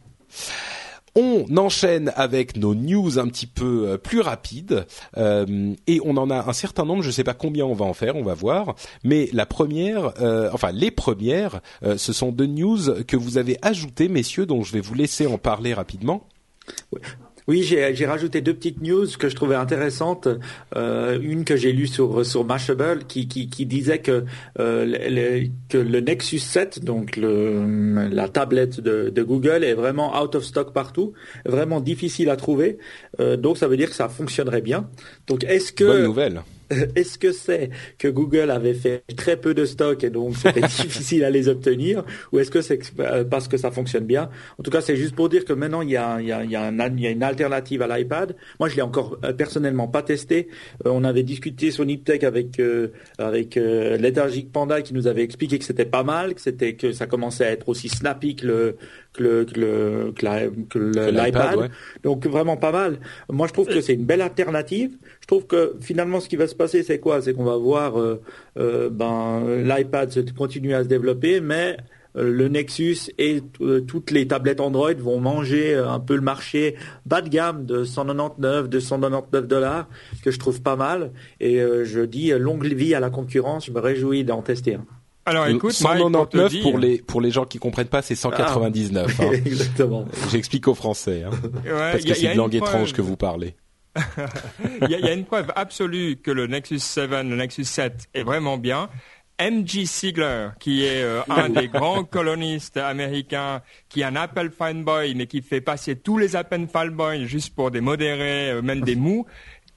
On enchaîne avec nos news un petit peu euh, plus rapides euh, et on en a un certain nombre. Je ne sais pas combien on va en faire, on va voir. Mais la première, euh, enfin les premières, ce sont deux news que vous avez ajoutées, messieurs, dont je vais vous laisser en parler rapidement.
Oui, j'ai rajouté deux petites news que je trouvais intéressantes. Euh, une que j'ai lue sur sur Mashable qui, disait que euh, le, que le Nexus 7, donc la tablette de, de, Google, est vraiment out of stock partout, vraiment difficile à trouver. Euh, donc ça veut dire que ça fonctionnerait bien. Donc est-ce que
bonne nouvelle
Est-ce que c'est que Google avait fait très peu de stock et donc c'était difficile à les obtenir ou est-ce que c'est euh, parce que ça fonctionne bien? En tout cas, c'est juste pour dire que maintenant il y a, il y a, il y a, il y a une alternative à l'iPad. Moi, je l'ai encore euh, personnellement pas testé. Euh, on avait discuté sur Niptech avec avec Lethargic Panda qui nous avait expliqué que c'était pas mal, que c'était que ça commençait à être aussi snappy que le que le que le l'iPad. Donc vraiment pas mal. Moi, je trouve que c'est une belle alternative. Je trouve que finalement, ce qui va se passer, c'est quoi? C'est qu'on va voir euh, euh, ben, l'iPad continuer à se développer, mais euh, le Nexus et toutes les tablettes Android vont manger un peu le marché bas de gamme de 199, 299 dollars, que je trouve pas mal. Et je dis longue vie à la concurrence. Je me réjouis d'en tester un.
Alors écoute, 199 pour, les pour les gens qui comprennent pas, c'est 199. Ah, hein.
Exactement.
J'explique aux Français, hein, parce que c'est une langue étrange que vous parlez.
il, y a, une preuve absolue que le Nexus 7, le Nexus 7 est vraiment bien. M.G. Siegler, qui est euh, un des grands colonistes américains, qui est un Apple fanboy, mais qui fait passer tous les Apple fanboys juste pour des modérés, euh, même des mous,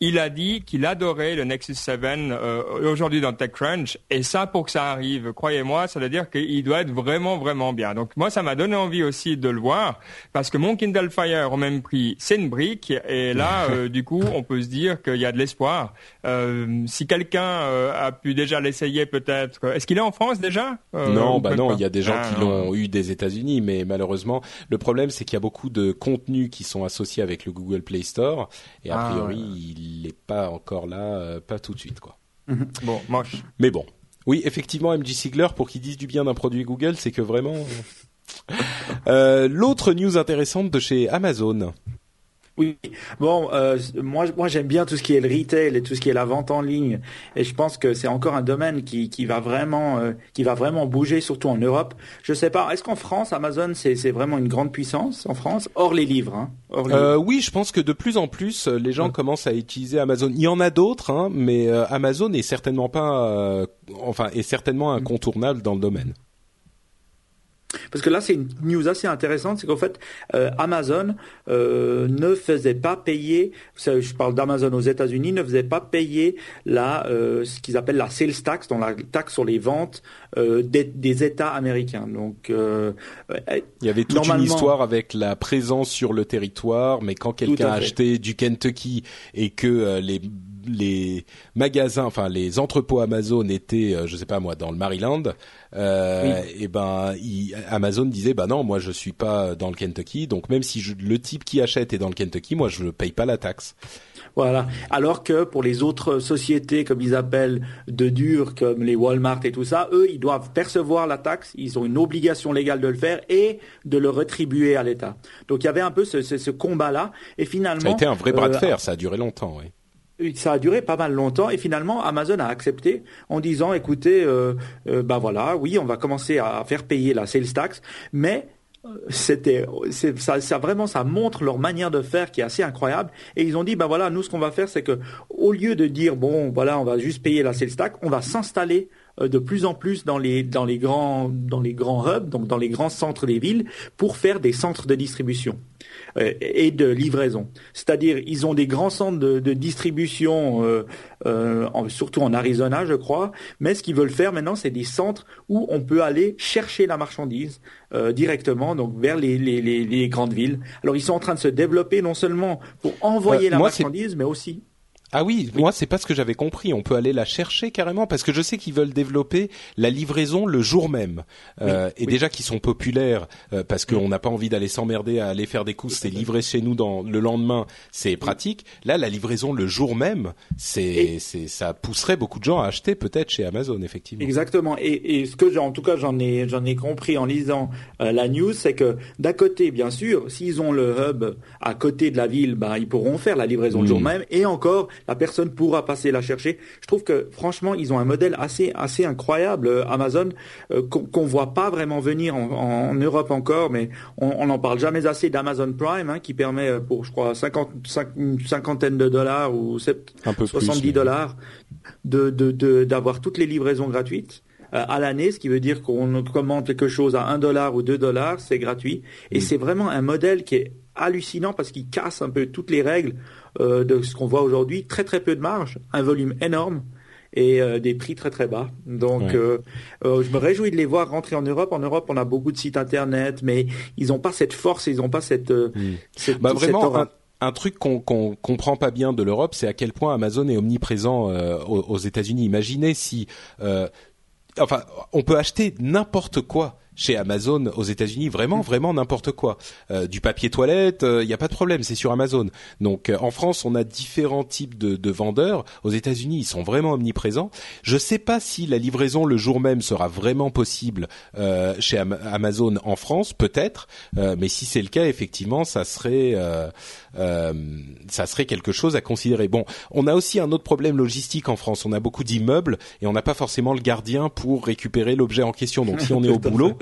il a dit qu'il adorait le Nexus 7 euh, aujourd'hui dans TechCrunch. Et ça, pour que ça arrive, croyez-moi, ça veut dire qu'il doit être vraiment, vraiment bien. Donc moi, ça m'a donné envie aussi de le voir parce que mon Kindle Fire au même prix, c'est une brique. Et là, euh, du coup, on peut se dire qu'il y a de l'espoir. Euh, si quelqu'un euh, a pu déjà l'essayer, peut-être. Est-ce qu'il est en France déjà
Non, bah non, il y a des gens qui ah, l'ont eu des États-Unis, mais malheureusement, le problème, c'est qu'il y a beaucoup de contenus qui sont associés avec le Google Play Store, et a ah, priori, il n'est pas encore là, pas tout de suite, quoi.
Mhm. Bon, moche.
Mais bon. Oui, effectivement, MJ Sigler, pour qu'ils disent du bien d'un produit Google, c'est que vraiment. L'autre news intéressante de chez Amazon.
Oui, bon, euh, moi, moi j'aime bien tout ce qui est le retail et tout ce qui est la vente en ligne, et je pense que c'est encore un domaine qui, qui va vraiment, euh, qui va vraiment bouger, surtout en Europe. Je sais pas, est-ce qu'en France, Amazon, c'est, c'est vraiment une grande puissance en France, hors les livres, hein,
Euh, oui, je pense que de plus en plus, euh, les gens commencent à utiliser Amazon. Il y en a d'autres, hein, mais euh, Amazon est certainement pas, enfin, est certainement incontournable dans le domaine.
Parce que là, c'est une news assez intéressante, c'est qu'en fait, euh, Amazon euh, ne faisait pas payer, je parle d'Amazon aux États-Unis, ne faisait pas payer la, euh, ce qu'ils appellent la sales tax, donc la taxe sur les ventes des, des, États américains. Donc,
il y avait toute une histoire avec la présence sur le territoire, mais quand quelqu'un achetait du Kentucky et que les les magasins, enfin les entrepôts Amazon étaient, je sais pas moi, dans le Maryland, euh, et ben Amazon disait bah non moi je suis pas dans le Kentucky donc même si le type qui achète est dans le Kentucky moi je ne paye pas la taxe.
Voilà. Alors que pour les autres sociétés, comme ils appellent de dur, comme les Walmart et tout ça, eux, ils doivent percevoir la taxe, ils ont une obligation légale de le faire et de le rétribuer à l'État. Donc il y avait un peu ce, ce, combat-là, et finalement... Ça
a été un vrai bras de euh, fer, ça a duré longtemps, oui
ça a duré pas mal longtemps et finalement Amazon a accepté en disant écoutez euh, euh, bah voilà oui on va commencer à faire payer la sales tax. Mais euh, c'était ça, vraiment ça montre leur manière de faire qui est assez incroyable. Et ils ont dit bah voilà nous ce qu'on va faire c'est que au lieu de dire bon voilà on va juste payer la sales tax on va s'installer de plus en plus dans les dans les grands dans les grands hubs donc dans les grands centres des villes pour faire des centres de distribution euh, et de livraison. C'est-à-dire, ils ont des grands centres de, de distribution, euh, euh, surtout en Arizona, je crois. Mais ce qu'ils veulent faire maintenant, c'est des centres où on peut aller chercher la marchandise euh, directement, donc vers les, les, les, les, grandes villes. Alors, ils sont en train de se développer non seulement pour envoyer la marchandise, mais aussi
ah oui, moi c'est pas ce que j'avais compris. On peut aller la chercher carrément parce que je sais qu'ils veulent développer la livraison le jour même. Euh, et déjà qu'ils sont populaires euh, parce qu'on n'a pas envie d'aller s'emmerder à aller faire des courses, c'est livré chez nous dans le lendemain, c'est pratique. Là, la livraison le jour même, c'est c'est ça pousserait beaucoup de gens à acheter peut-être chez Amazon effectivement.
Exactement. Et, et ce que en tout cas j'en ai j'en ai compris en lisant euh, la news, c'est que d'un côté bien sûr, s'ils ont le hub à côté de la ville, bah ils pourront faire la livraison le jour hmm. même et encore la personne pourra passer la chercher. Je trouve que franchement, ils ont un modèle assez assez incroyable euh, Amazon euh, qu'on voit pas vraiment venir en, Europe encore, mais on n'en parle jamais assez d'Amazon Prime hein, qui permet euh, pour je crois 50, une cinquantaine de dollars ou 70 dollars de d'avoir toutes les livraisons gratuites à l'année, ce qui veut dire qu'on commande quelque chose à un dollar ou deux dollars, c'est gratuit. Et c'est vraiment un modèle qui est hallucinant parce qu'il casse un peu toutes les règles euh, de ce qu'on voit aujourd'hui. Très très peu de marge, un volume énorme et euh, des prix très très bas. Donc, euh, je me réjouis de les voir rentrer en Europe. En Europe, on a beaucoup de sites internet, mais ils n'ont pas cette force, ils n'ont pas cette, cette,
bah, vraiment. un, truc qu'on qu'on comprend pas bien de l'Europe, c'est à quel point Amazon est omniprésent aux, aux États-Unis. Imaginez si, enfin, on peut acheter n'importe quoi chez Amazon aux États-Unis, vraiment, vraiment n'importe quoi. Euh, du papier toilette, il euh, n'y a pas de problème, c'est sur Amazon. Donc euh, en France, on a différents types de, de vendeurs. Aux États-Unis, ils sont vraiment omniprésents. Je ne sais pas si la livraison le jour même sera vraiment possible chez Amazon en France, peut-être, mais si c'est le cas, effectivement, ça serait ça serait quelque chose à considérer. Bon, on a aussi un autre problème logistique en France. On a beaucoup d'immeubles et on n'a pas forcément le gardien pour récupérer l'objet en question. Donc si on est au boulot,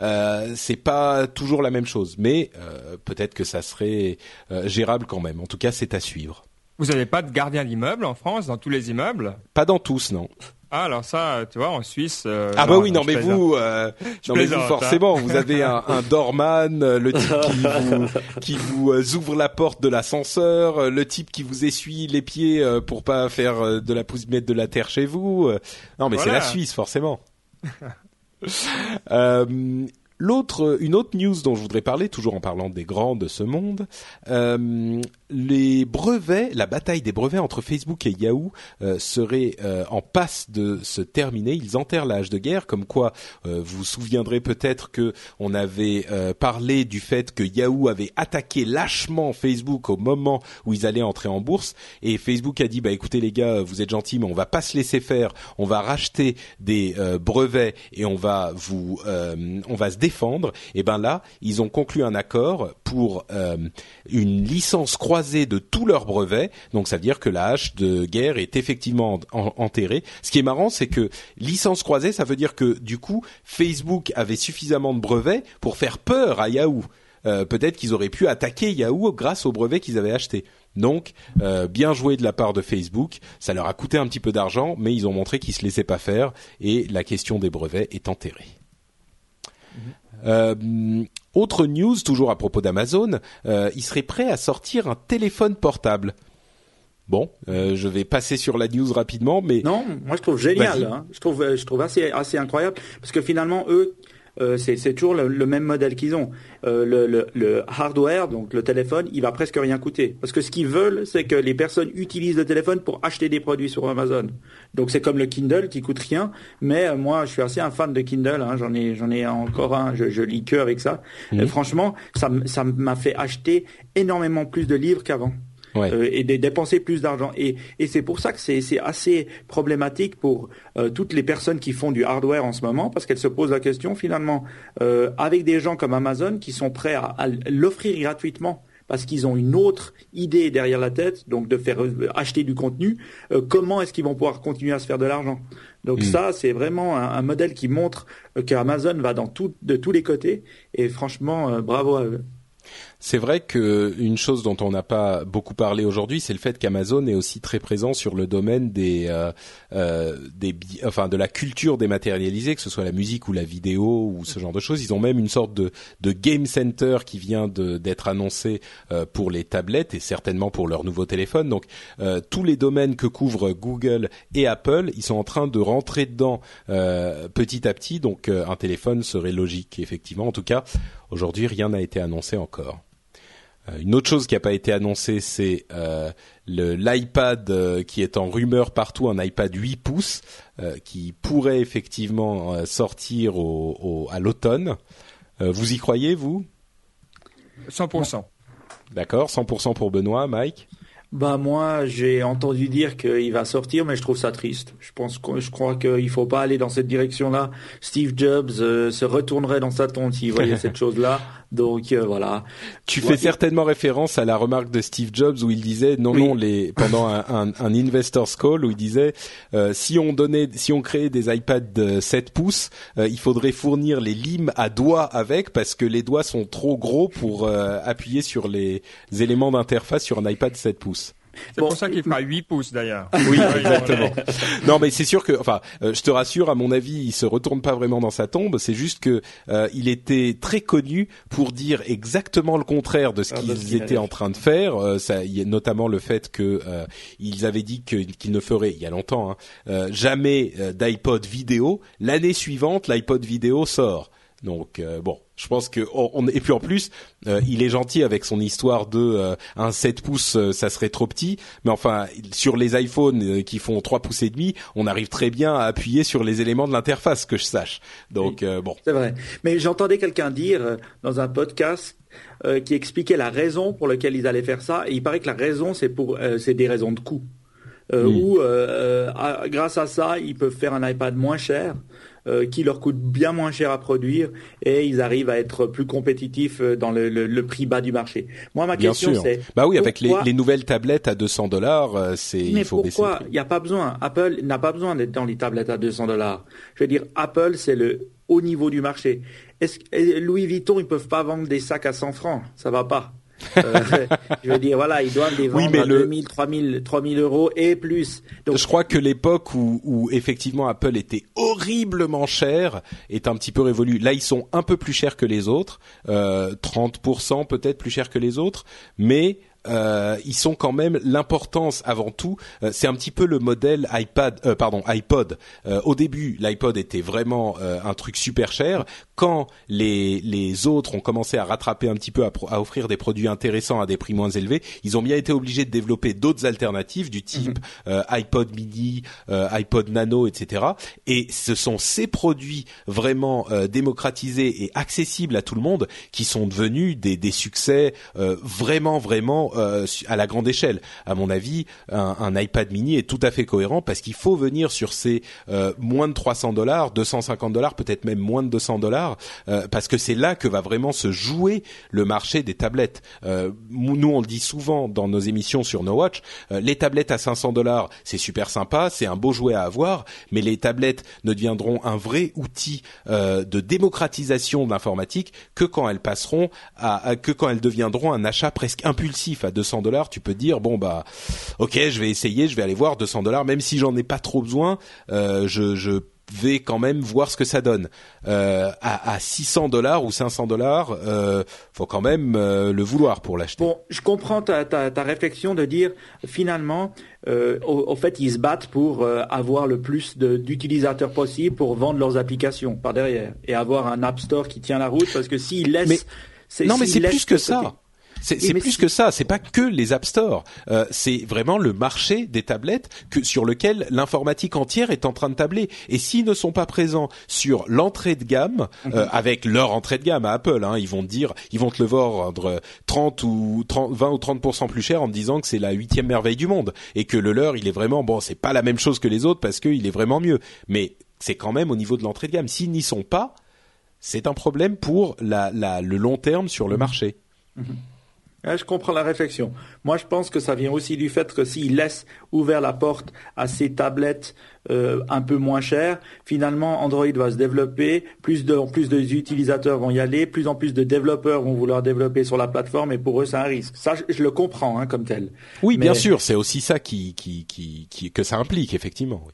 euh, c'est pas toujours la même chose, mais euh, peut-être que ça serait euh, gérable quand même. En tout cas, c'est à suivre.
Vous n'avez pas de gardien d'immeuble en France, dans tous les immeubles?
Pas dans tous, non.
Ah, alors ça, tu vois, en Suisse.
Euh, ah bah oui, non, mais vous, euh, non mais vous hein. forcément, vous avez un, un doorman, euh, le type qui vous, qui vous ouvre la porte de l'ascenseur, le type qui vous essuie les pieds pour pas faire de la pousse mettre de la terre chez vous. Non, mais c'est la Suisse, forcément. euh, L'autre, une autre news dont je voudrais parler, toujours en parlant des grands de ce monde, euh, les brevets, la bataille des brevets entre Facebook et Yahoo euh, serait euh, en passe de se terminer. Ils enterrent l'âge de guerre, comme quoi vous vous souviendrez peut-être que on avait parlé du fait que Yahoo avait attaqué lâchement Facebook au moment où ils allaient entrer en bourse, et Facebook a dit bah écoutez les gars, vous êtes gentils, mais on va pas se laisser faire, on va racheter des brevets et on va vous, on va se défendre, et ben là, ils ont conclu un accord pour euh, une licence croisée de tous leurs brevets. Donc ça veut dire que la hache de guerre est effectivement enterrée. Ce qui est marrant, c'est que licence croisée, ça veut dire que du coup, Facebook avait suffisamment de brevets pour faire peur à Yahoo. Euh, peut-être qu'ils auraient pu attaquer Yahoo grâce aux brevets qu'ils avaient achetés. Donc, euh, bien joué de la part de Facebook. Ça leur a coûté un petit peu d'argent, mais ils ont montré qu'ils se laissaient pas faire et la question des brevets est enterrée. Euh, autre news, toujours à propos d'Amazon, euh, il serait prêt à sortir un téléphone portable. Bon, euh, je vais passer sur la news rapidement, mais
non, moi je trouve génial. Hein. Je trouve, je trouve assez, assez incroyable parce que finalement eux, euh, c'est toujours le, même modèle qu'ils ont. Euh, le, le, hardware, donc le téléphone, il va presque rien coûter. Parce que ce qu'ils veulent, c'est que les personnes utilisent le téléphone pour acheter des produits sur Amazon. Donc c'est comme le Kindle qui coûte rien. Mais euh, moi, je suis assez un fan de Kindle. Hein. J'en ai, j'en ai encore un. Je, je lis que avec ça. Mmh. Et franchement, ça, ça m'a fait acheter énormément plus de livres qu'avant euh, et de dépenser plus d'argent. Et, et c'est pour ça que c'est assez problématique pour euh, toutes les personnes qui font du hardware en ce moment, parce qu'elles se posent la question finalement, euh, avec des gens comme Amazon qui sont prêts à, à l'offrir gratuitement parce qu'ils ont une autre idée derrière la tête, donc de faire euh, acheter du contenu, euh, comment est-ce qu'ils vont pouvoir continuer à se faire de l'argent? Donc hmm. ça, c'est vraiment un, un, modèle qui montre qu'Amazon va dans tout, de tous les côtés, et franchement, bravo à eux.
C'est vrai que une chose dont on n'a pas beaucoup parlé aujourd'hui, c'est le fait qu'Amazon est aussi très présent sur le domaine des, euh, euh des, enfin de la culture dématérialisée, que ce soit la musique ou la vidéo ou ce genre de choses. Ils ont même une sorte de, game center qui vient d'être annoncé euh, pour les tablettes et certainement pour leurs nouveaux téléphones. Donc euh, tous les domaines que couvrent Google et Apple, ils sont en train de rentrer dedans petit à petit. Donc un téléphone serait logique, effectivement. En tout cas, aujourd'hui, rien n'a été annoncé encore. Euh, une autre chose qui n'a pas été annoncée, c'est euh, l'iPad euh, qui est en rumeur partout, un iPad 8 pouces qui pourrait effectivement sortir au, à l'automne. vous y croyez, vous?
100%.
D'accord, 100% pour Benoît, Mike?
Bah moi j'ai entendu dire qu'il va sortir, mais je trouve ça triste. Je pense que je crois qu'il faut pas aller dans cette direction-là. Steve Jobs euh, se retournerait dans sa tombe s'il voyait cette chose-là. Donc euh, voilà.
Tu fais certainement référence à la remarque de Steve Jobs où il disait non non les pendant un, un, un investors call où il disait euh, si on donnait si on créait des iPads de 7 pouces, il faudrait fournir les limes à doigts avec parce que les doigts sont trop gros pour appuyer sur les éléments d'interface sur un iPad 7 pouces.
C'est pour ça qu'il fera 8 pouces d'ailleurs.
Oui, exactement. non, mais c'est sûr que, enfin, euh, je te rassure, à mon avis, il se retourne pas vraiment dans sa tombe. C'est juste que euh, il était très connu pour dire exactement le contraire de ce ah, qu'ils étaient en train de faire. Euh, ça, y a notamment le fait que ils avaient dit qu'ils ne feraient, il y a longtemps, hein, jamais d'iPod vidéo. L'année suivante, l'iPod vidéo sort. Donc bon, je pense que on, et puis en plus, euh, il est gentil avec son histoire de euh, un 7 pouces, euh, ça serait trop petit. Mais enfin, sur les iPhones qui font 3 pouces et demi, on arrive très bien à appuyer sur les éléments de l'interface, que je sache. Donc bon.
C'est vrai. Mais j'entendais quelqu'un dire dans un podcast qui expliquait la raison pour laquelle ils allaient faire ça. Et il paraît que la raison, c'est pour, c'est des raisons de coût. Euh, Ou grâce à ça, ils peuvent faire un iPad moins cher euh, qui leur coûte bien moins cher à produire et ils arrivent à être plus compétitifs euh, dans le, le, prix bas du marché.
Moi, ma question c'est bah oui, avec les, les, nouvelles tablettes à 200 dollars, euh, c'est
il faut pourquoi il n'y a pas besoin? Apple n'a pas besoin d'être dans les tablettes à 200 dollars. Je veux dire, Apple c'est le haut niveau du marché. Est-ce Louis Vuitton ils peuvent pas vendre des sacs à 100 francs? Ça va pas. Euh, je veux dire, voilà, ils doivent les vendre oui, mais à le... 2000, 3000, 3000 euros et plus.
Donc... Je crois que l'époque où, où, effectivement Apple était horriblement cher est un petit peu révolue. Là, ils sont un peu plus chers que les autres, euh, 30% peut-être plus chers que les autres, mais euh, ils sont quand même l'importance avant tout. Euh, c'est un petit peu le modèle iPad, euh, pardon, iPod. au début, l'iPod était vraiment un truc super cher. Quand les les autres ont commencé à rattraper un petit peu à, à, offrir des produits intéressants à des prix moins élevés, ils ont bien été obligés de développer d'autres alternatives du type mhm. iPod Mini, iPod Nano, etc. Et ce sont ces produits vraiment démocratisés et accessibles à tout le monde qui sont devenus des, des succès vraiment vraiment euh, à la grande échelle. À mon avis, un, iPad mini est tout à fait cohérent parce qu'il faut venir sur ces euh, moins de 300 dollars, 250 dollars, peut-être même moins de 200 dollars, euh, parce que c'est là que va vraiment se jouer le marché des tablettes. nous, on le dit souvent dans nos émissions sur No Watch, les tablettes à 500 dollars, c'est super sympa, c'est un beau jouet à avoir, mais les tablettes ne deviendront un vrai outil de démocratisation de l'informatique que quand elles passeront à, que quand elles deviendront un achat presque impulsif à 200 dollars, tu peux dire bon bah ok, je vais essayer, je vais aller voir 200 dollars, même si j'en ai pas trop besoin, euh, je, je vais quand même voir ce que ça donne. Euh, à, à 600 dollars ou 500 dollars, euh, faut quand même euh, le vouloir pour l'acheter.
Bon, je comprends ta, ta, ta réflexion de dire finalement, euh, au, au, fait, ils se battent pour avoir le plus d'utilisateurs possible pour vendre leurs applications par derrière et avoir un App Store qui tient la route parce que s'ils laissent
mais, non, mais c'est plus que ça. C'est plus que ça. C'est pas que les App Store. Euh, c'est vraiment le marché des tablettes que sur lequel l'informatique entière est en train de tabler. Et s'ils ne sont pas présents sur l'entrée de gamme, mhm. euh, avec leur entrée de gamme à Apple, hein, ils vont dire, ils vont te le vendre 30 ou 30, 20 ou 30 plus cher en te disant que c'est la huitième merveille du monde et que le leur, il est vraiment bon. C'est pas la même chose que les autres parce qu'il est vraiment mieux. Mais c'est quand même au niveau de l'entrée de gamme. S'ils n'y sont pas, c'est un problème pour la, la, le long terme sur le mhm. marché. Mhm
je comprends la réflexion. Moi, je pense que ça vient aussi du fait que s'ils laissent ouvert la porte à ces tablettes euh, un peu moins chères, finalement, Android va se développer, plus de, plus d'utilisateurs vont y aller, plus en plus de développeurs vont vouloir développer sur la plateforme, et pour eux, c'est un risque. Ça, je, le comprends hein, comme tel.
Oui, bien sûr, c'est aussi ça qui, qui, qui, qui, que ça implique, effectivement. Oui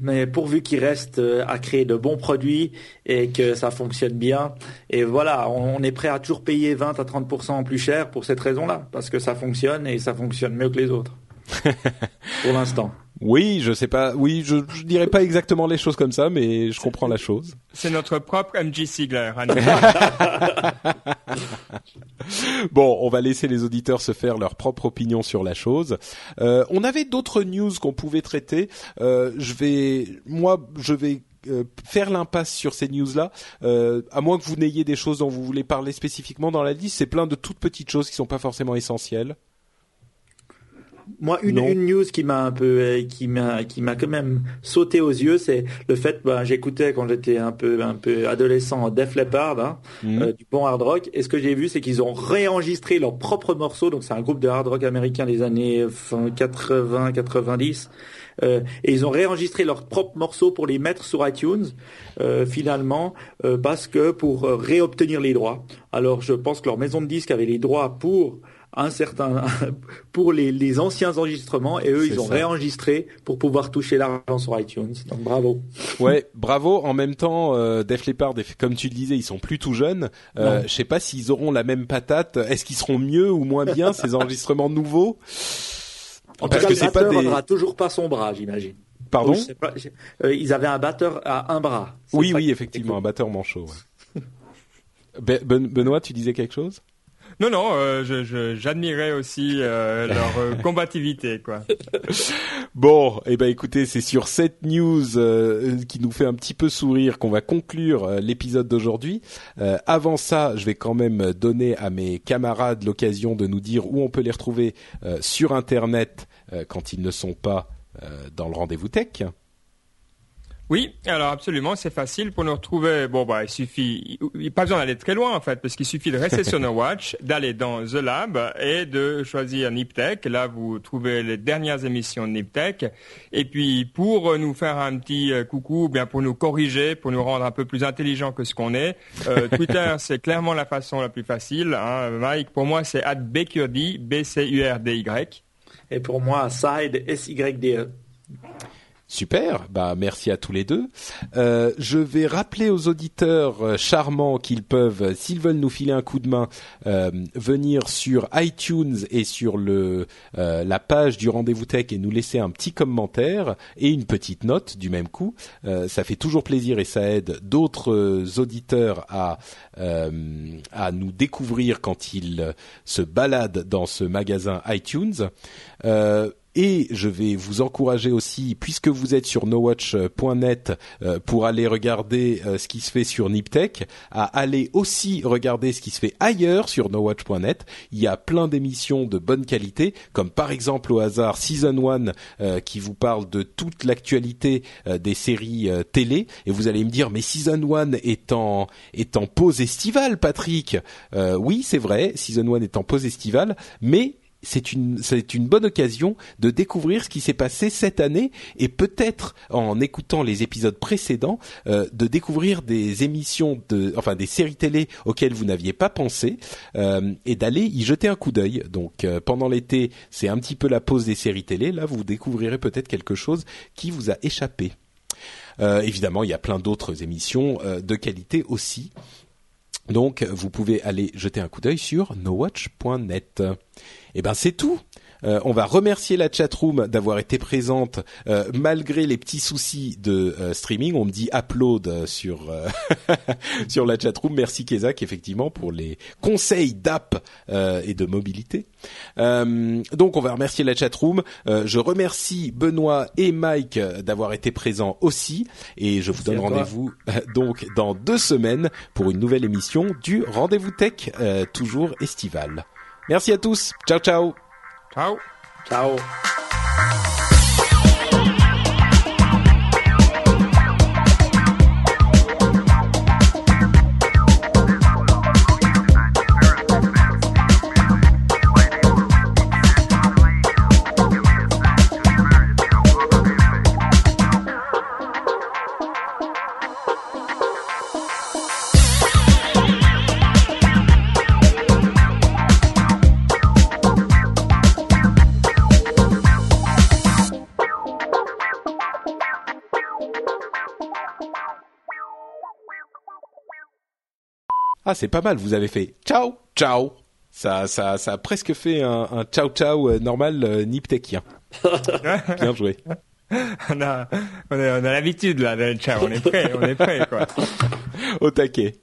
mais pourvu qu'il reste euh, à créer de bons produits et que ça fonctionne bien. Et voilà, on est prêt à toujours payer 20 à 30% en plus cher pour cette raison-là, parce que ça fonctionne et ça fonctionne mieux que les autres. pour l'instant.
Oui, je sais pas. Oui, je, je dirais pas exactement les choses comme ça, mais je comprends la chose.
C'est notre propre MG Sigler.
bon, on va laisser les auditeurs se faire leur propre opinion sur la chose. Euh, on avait d'autres news qu'on pouvait traiter. Euh, je vais, moi, je vais euh, faire l'impasse sur ces news-là, euh, à moins que vous n'ayez des choses dont vous voulez parler spécifiquement dans la liste. C'est plein de toutes petites choses qui sont pas forcément essentielles.
Moi, une, une news qui m'a un peu, euh, qui m'a, qui m'a quand même sauté aux yeux, c'est le fait, ben, j'écoutais quand j'étais un peu, un peu adolescent Def Leppard, hein, mhm. euh, du bon hard rock, et ce que j'ai vu, c'est qu'ils ont réenregistré leurs propres morceaux. Donc c'est un groupe de hard rock américain des années 80, 90. Euh, et ils ont réenregistré leurs propres morceaux pour les mettre sur iTunes euh, finalement euh, parce que pour réobtenir les droits. Alors je pense que leur maison de disques avait les droits pour un certain pour les, les anciens enregistrements et eux ils ont réenregistré pour pouvoir toucher l'argent sur iTunes. Donc bravo.
Ouais, bravo. En même temps, euh, Def Leppard, comme tu le disais, ils sont plus tout jeunes. Euh, je sais pas s'ils auront la même patate. Est-ce qu'ils seront mieux ou moins bien ces enregistrements nouveaux?
En Parce tout cas, que le batteur pas des... toujours pas son bras, j'imagine.
Pardon?
Euh, Ils avaient un batteur à un bras.
Oui, oui, effectivement, un batteur manchot. Ouais. Benoît, tu disais quelque chose?
Non, non, euh, j'admirais aussi euh, leur euh, combativité, quoi.
bon, eh ben écoutez, c'est sur cette news qui nous fait un petit peu sourire qu'on va conclure l'épisode d'aujourd'hui. avant ça, je vais quand même donner à mes camarades l'occasion de nous dire où on peut les retrouver sur Internet quand ils ne sont pas dans le rendez-vous tech.
Oui, alors absolument, c'est facile pour nous retrouver. Bon, bah, il suffit, il, pas besoin d'aller très loin en fait, parce qu'il suffit de rester sur No Watch, d'aller dans The Lab et de choisir Niptech. Là, vous trouvez les dernières émissions de Niptech. Et puis, pour nous faire un petit euh, coucou, bien pour nous corriger, pour nous rendre un peu plus intelligents que ce qu'on est, euh, Twitter, c'est clairement la façon la plus facile. Hein. Mike, pour moi, c'est @bqrd, b c u r d y.
Et pour moi, side s y d e.
Super, bah merci à tous les deux. Euh, je vais rappeler aux auditeurs euh, charmants qu'ils peuvent, euh, s'ils veulent nous filer un coup de main, venir sur iTunes et sur le la page du rendez-vous tech et nous laisser un petit commentaire et une petite note du même coup. ça fait toujours plaisir et ça aide d'autres auditeurs à à nous découvrir quand ils se baladent dans ce magasin iTunes. Et je vais vous encourager aussi, puisque vous êtes sur nowatch.net euh, pour aller regarder euh, ce qui se fait sur Niptech, à aller aussi regarder ce qui se fait ailleurs sur nowatch.net. Il y a plein d'émissions de bonne qualité, comme par exemple au hasard Season 1 euh, qui vous parle de toute l'actualité des séries télé. Et vous allez me dire, mais Season 1 est en, est en pause estivale, Patrick. oui, c'est vrai, Season 1 est en pause estivale, mais c'est une c'est bonne occasion de découvrir ce qui s'est passé cette année et peut-être en écoutant les épisodes précédents euh, de découvrir des émissions enfin des séries télé auxquelles vous n'aviez pas pensé euh, et d'aller y jeter un coup d'œil. Donc euh, pendant l'été, c'est un petit peu la pause des séries télé. Là, vous découvrirez peut-être quelque chose qui vous a échappé. évidemment, il y a plein d'autres émissions de qualité aussi. Donc, vous pouvez aller jeter un coup d'œil sur nowatch.net. Et eh ben, c'est tout. Euh, on va remercier la chatroom d'avoir été présente euh, malgré les petits soucis de euh, streaming. On me dit upload sur sur la chatroom. Merci Kezak effectivement pour les conseils d'app et de mobilité. donc on va remercier la chatroom. je remercie Benoît et Mike d'avoir été présents aussi et je vous donne rendez-vous donc dans deux semaines pour une nouvelle émission du Rendez-vous Tech toujours estival. Merci à tous. Ciao ciao.
Ciao.
Ciao.
Ah, c'est pas mal. Vous avez fait ciao, ciao. Ça, ça, ça a presque fait un, un ciao ciao euh, normal euh, niptekien. Bien joué.
On a, on a, on a l'habitude là, de ciao. On est prêt, on est prêt quoi.
Au taquet.